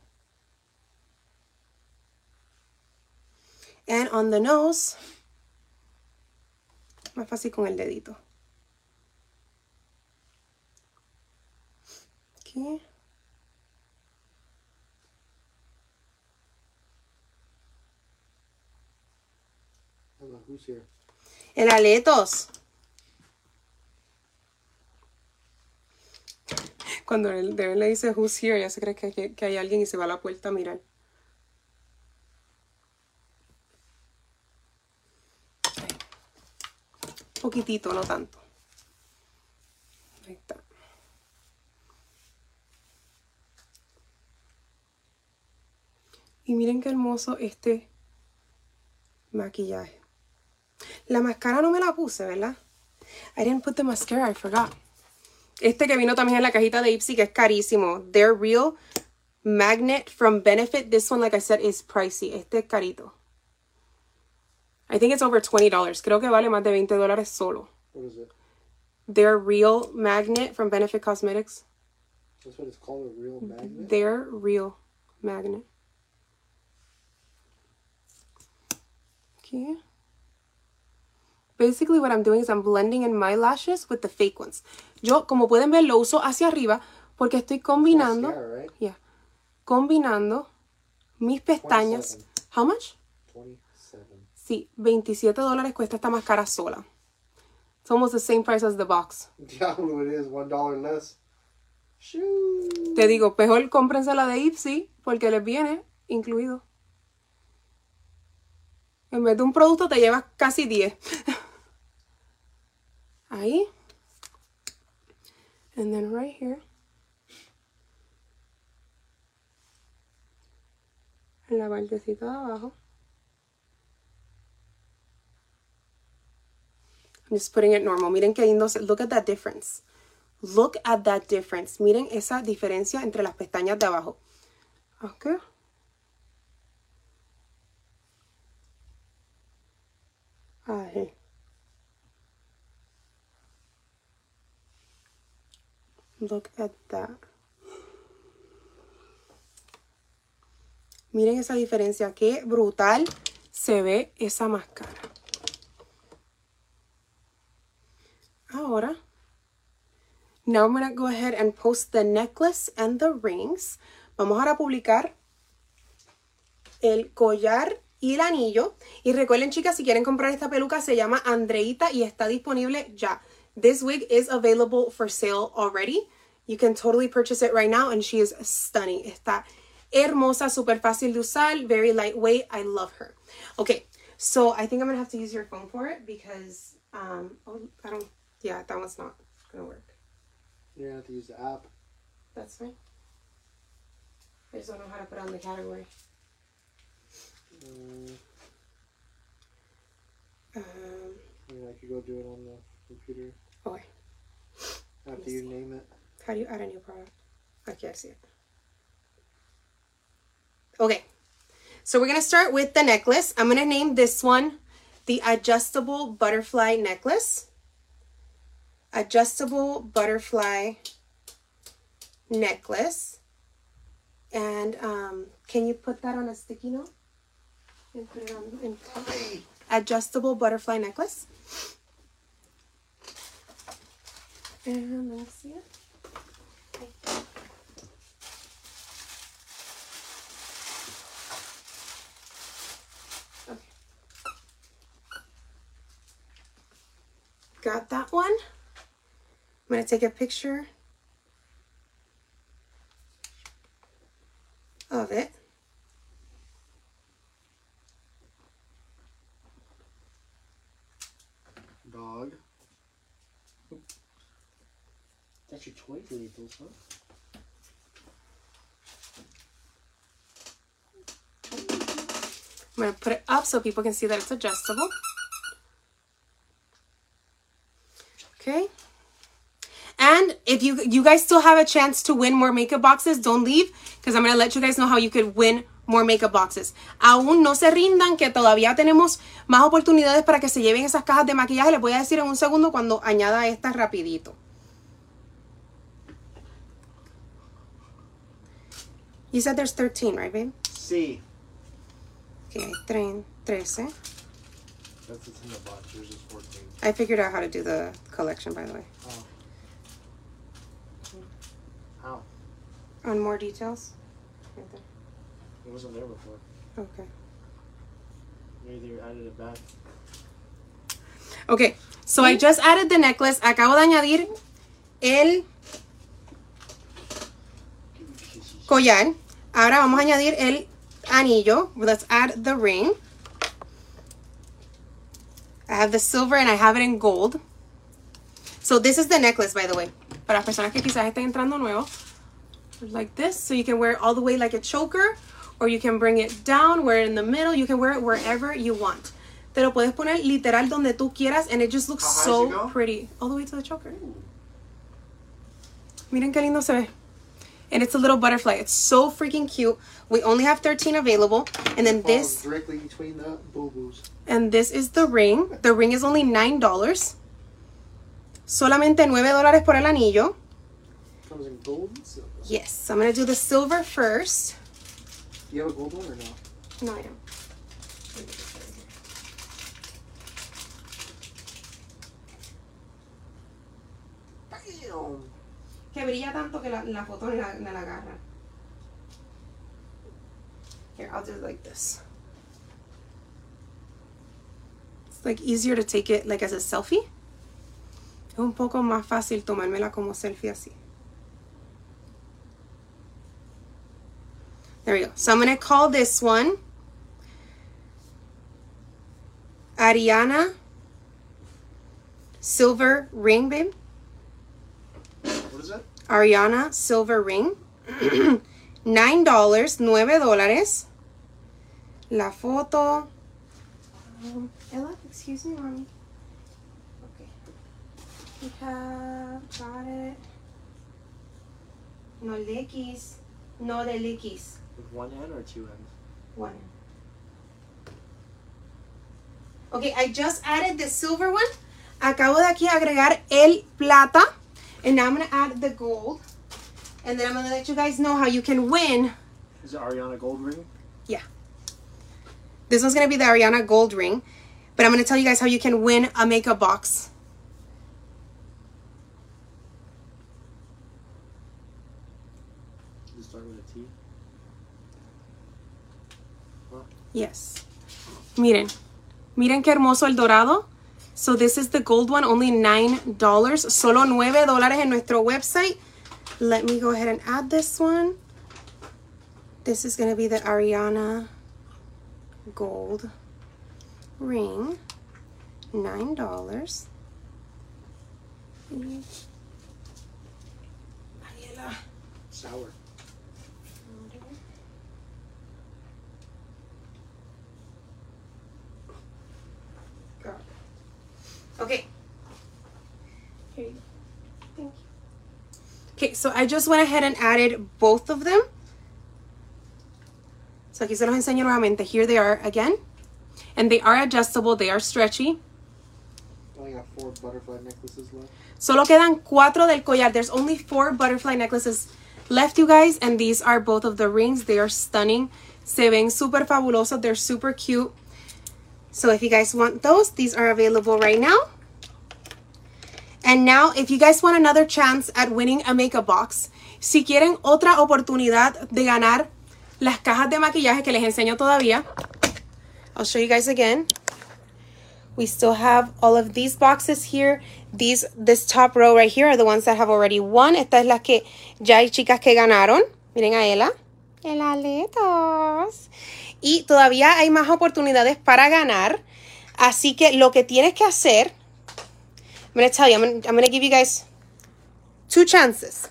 Speaker 1: And on the nose, más fácil con el dedito. Aquí. El aletos. Cuando el le dice who's here, ya se cree que, hay alguien y se va a la puerta a mirar. poquitito, no tanto. Ahí está. Y miren qué hermoso este maquillaje. La máscara no me la puse, ¿verdad? I didn't put the mascara, I forgot. Este que vino también en la cajita de Ipsy, que es carísimo. Their Real Magnet from Benefit. This one, like I said, is pricey. Este es carito. I think it's over $20. Creo que vale más de 20
Speaker 2: solo. What is it?
Speaker 1: Real Magnet from Benefit
Speaker 2: Cosmetics. That's what it's called, a real magnet? Their Real Magnet.
Speaker 1: Aquí. Basically what I'm doing is I'm blending in my lashes with the fake ones. Yo, como pueden ver, lo uso hacia arriba porque estoy combinando... Mascara, combinando mis pestañas. How much? 27. Sí, 27 dólares cuesta esta máscara sola. It's almost the same price as the box.
Speaker 2: Diablo it is, one less.
Speaker 1: Te digo, mejor cómprense la de Ipsy porque les viene incluido. En vez de un producto te llevas casi 10. [LAUGHS] Ahí. And then right here. En la partecita de abajo. I'm just putting it normal. Miren qué lindo. Look at that difference. Look at that difference. Miren esa diferencia entre las pestañas de abajo. Ok. Ahí. Look Miren esa diferencia. Qué brutal se ve esa máscara. Ahora. Now going go ahead and post the necklace and the rings. Vamos ahora a publicar el collar y el anillo. Y recuerden, chicas, si quieren comprar esta peluca, se llama Andreita y está disponible ya. This wig is available for sale already. You can totally purchase it right now and she is stunning. Está hermosa, super fácil de usar, very lightweight. I love her. Okay, so I think I'm gonna have to use your phone for it because, um, oh, I don't, yeah, that one's not gonna work.
Speaker 2: You're gonna have to use the app.
Speaker 1: That's fine. I just don't know how to put on the category. Um, um, I
Speaker 2: mean, I could go do it on the computer okay after you see. name it
Speaker 1: how do you add a new product okay i see it okay so we're gonna start with the necklace i'm gonna name this one the adjustable butterfly necklace adjustable butterfly necklace and um, can you put that on a sticky note and put it on adjustable butterfly necklace and let us see it. okay. Got that one. I'm going to take a picture of it. I'm going to put it up so people can see that it's adjustable. Okay. And if you you guys still have a chance to win more makeup boxes, don't leave because I'm going to let you guys know how you could win more makeup boxes. Aún no se rindan que todavía tenemos más oportunidades para que se lleven esas cajas de maquillaje. Les voy a decir en un segundo cuando añada estas rapidito. You said there's 13, right, babe?
Speaker 2: Sí.
Speaker 1: Okay, trein, trece. That's what's in the box. Yours is 14. I figured out how to do the collection, by the way.
Speaker 2: Oh. How?
Speaker 1: On more details? Right there.
Speaker 2: It wasn't there before.
Speaker 1: Okay.
Speaker 2: Maybe you added it back.
Speaker 1: Okay, so I just added the necklace. Acabo de añadir el collar. Ahora vamos a añadir el anillo. Let's add the ring. I have the silver and I have it in gold. So this is the necklace, by the way. Para las personas que quizás estén entrando nuevo. Like this. So you can wear it all the way like a choker. Or you can bring it down, wear it in the middle. You can wear it wherever you want. Te lo puedes poner literal donde tú quieras. And it just looks so pretty. All the way to the choker. Miren qué lindo se ve. and it's a little butterfly. It's so freaking cute. We only have 13 available. And then this
Speaker 2: directly between the boo-boos.
Speaker 1: And this is the ring. The ring is only $9. Solamente nueve dollars
Speaker 2: por el anillo. Comes in gold
Speaker 1: and silver. Yes, so I'm going to do the silver first.
Speaker 2: Do you have a gold one
Speaker 1: or no? No, I don't. Bam! que brilla tanto que la, la foto la, la agarra. Here, I'll do it like this. It's like easier to take it like as a selfie. Es un poco más fácil tomármela como selfie así. There we go. So I'm going to call this one Ariana Silver Ring babe Ariana Silver Ring. [CLEARS THROAT] dollars, nueve dólares. La foto. Ella, excuse me, mommy. Okay. We have got it. No X,
Speaker 2: No de X. With one N or two hands? One.
Speaker 1: Okay, I just added the silver one. Acabo de aquí agregar el plata. And now I'm going to add the gold. And then I'm going to let you guys know how you can win.
Speaker 2: Is it Ariana Gold Ring?
Speaker 1: Yeah. This one's going to be the Ariana Gold Ring. But I'm going to tell you guys how you can win a makeup box.
Speaker 2: Does it start with a T?
Speaker 1: Huh? Yes. Miren. Miren qué hermoso el dorado. So this is the gold one, only $9. Solo $9 dólares en nuestro website. Let me go ahead and add this one. This is going to be the Ariana gold ring.
Speaker 2: $9. Ariela. Sour.
Speaker 1: Okay. Here you go. Thank you. Okay, so I just went ahead and added both of them. So aquí se los enseño nuevamente. Here they are again. And they are adjustable, they are stretchy.
Speaker 2: Only have four butterfly necklaces left.
Speaker 1: Solo quedan cuatro del collar. There's only four butterfly necklaces left, you guys. And these are both of the rings. They are stunning. Se ven super fabulosos. They're super cute. So if you guys want those, these are available right now. And now, if you guys want another chance at winning a makeup box, si quieren otra oportunidad de ganar las cajas de maquillaje que les enseño todavía, I'll show you guys again. We still have all of these boxes here. These, this top row right here are the ones that have already won. Esta es la que ya hay chicas que ganaron. Miren a ella. El aletos. y todavía hay más oportunidades para ganar. Así que lo que tienes que hacer, I'm going to tell you, I'm going, to give you guys two chances.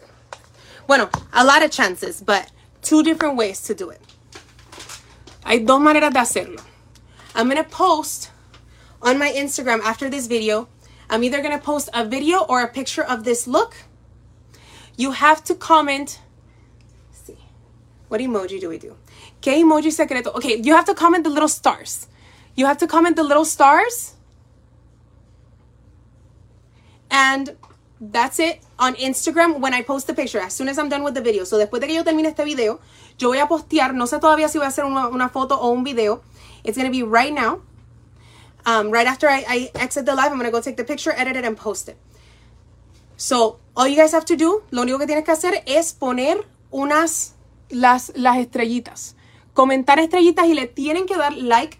Speaker 1: Bueno, a lot of chances, but two different ways to do it. Hay dos maneras de hacerlo. I'm going to post on my Instagram after this video. I'm either going to post a video or a picture of this look. You have to comment. Let's see, what emoji do we do? ¿Qué emoji secreto? Okay, you have to comment the little stars. You have to comment the little stars. And that's it on Instagram when I post the picture, as soon as I'm done with the video. So después de que yo termine este video, yo voy a postear, no sé todavía si voy a hacer una, una foto o un video. It's going to be right now. Um, right after I, exit the live, I'm going to go take the picture, edit it, and post it. So, all you guys have to do, lo único que tienes que hacer es poner unas, las, las estrellitas comentar estrellitas y le tienen que dar like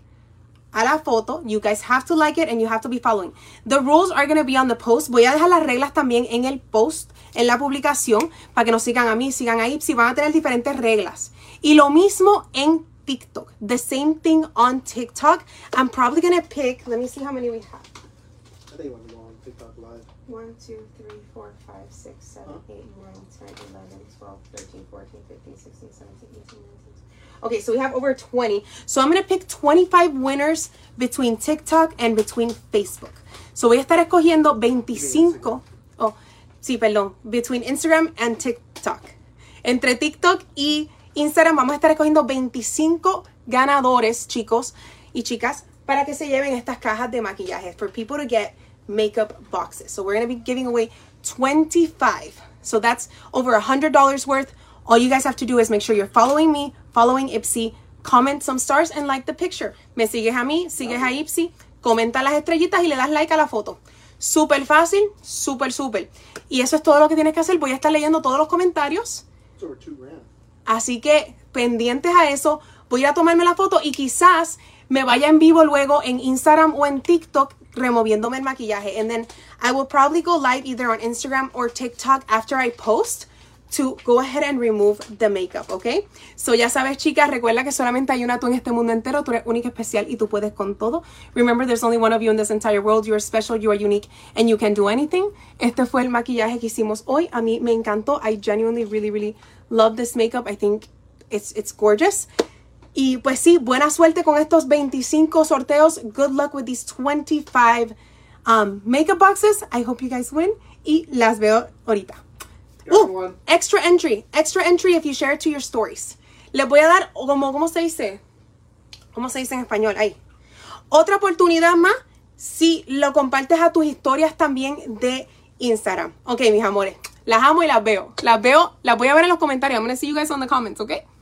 Speaker 1: a la foto. You guys have to like it and you have to be following. The rules are going to be on the post. Voy a dejar las reglas también en el post, en la publicación, para que nos sigan a mí, sigan a Ipsy. Van a tener diferentes reglas. Y lo mismo en TikTok. The same thing on TikTok.
Speaker 2: I'm probably
Speaker 1: going to pick, let me see how many we have.
Speaker 2: I think to go on TikTok live. 1, 2, 3, 4, 5,
Speaker 1: 6, 7, 8, 9, 10, 11, 12, 13, 14, 15, 16, 17, 18, 19. Okay, so we have over 20. So I'm going to pick 25 winners between TikTok and between Facebook. So voy a estar escogiendo 25, oh, sí, perdón, between Instagram and TikTok. Entre TikTok y Instagram vamos a estar escogiendo 25 ganadores, chicos y chicas, para que se lleven estas cajas de maquillaje for people to get makeup boxes. So we're going to be giving away 25. So that's over $100 worth. All you guys have to do is make sure you're following me following Ipsy, comment some stars and like the picture. Me sigues a mí, sigues a Ipsy, comenta las estrellitas y le das like a la foto. Súper fácil, súper, súper. Y eso es todo lo que tienes que hacer. Voy a estar leyendo todos los comentarios. Así que pendientes a eso, voy a a tomarme la foto y quizás me vaya en vivo luego en Instagram o en TikTok removiéndome el maquillaje. And then I will probably go live either on Instagram or TikTok after I post to go ahead and remove the makeup, okay? So ya sabes, chicas, recuerda que solamente hay una tú en este mundo entero, tú eres única, especial y tú puedes con todo. Remember, there's only one of you in this entire world. You are special, you are unique, and you can do anything. Este fue el maquillaje que hicimos hoy. A mí me encantó. I genuinely, really, really love this makeup. I think it's, it's gorgeous. Y pues sí, buena suerte con estos 25 sorteos. Good luck with these 25 um, makeup boxes. I hope you guys win. Y las veo ahorita extra entry. Extra entry if you share it to your stories. Les voy a dar, como, ¿cómo se dice? ¿Cómo se dice en español? Ahí. Otra oportunidad más si lo compartes a tus historias también de Instagram. Ok, mis amores. Las amo y las veo. Las veo, las voy a ver en los comentarios. I'm gonna see you guys on the comments, okay?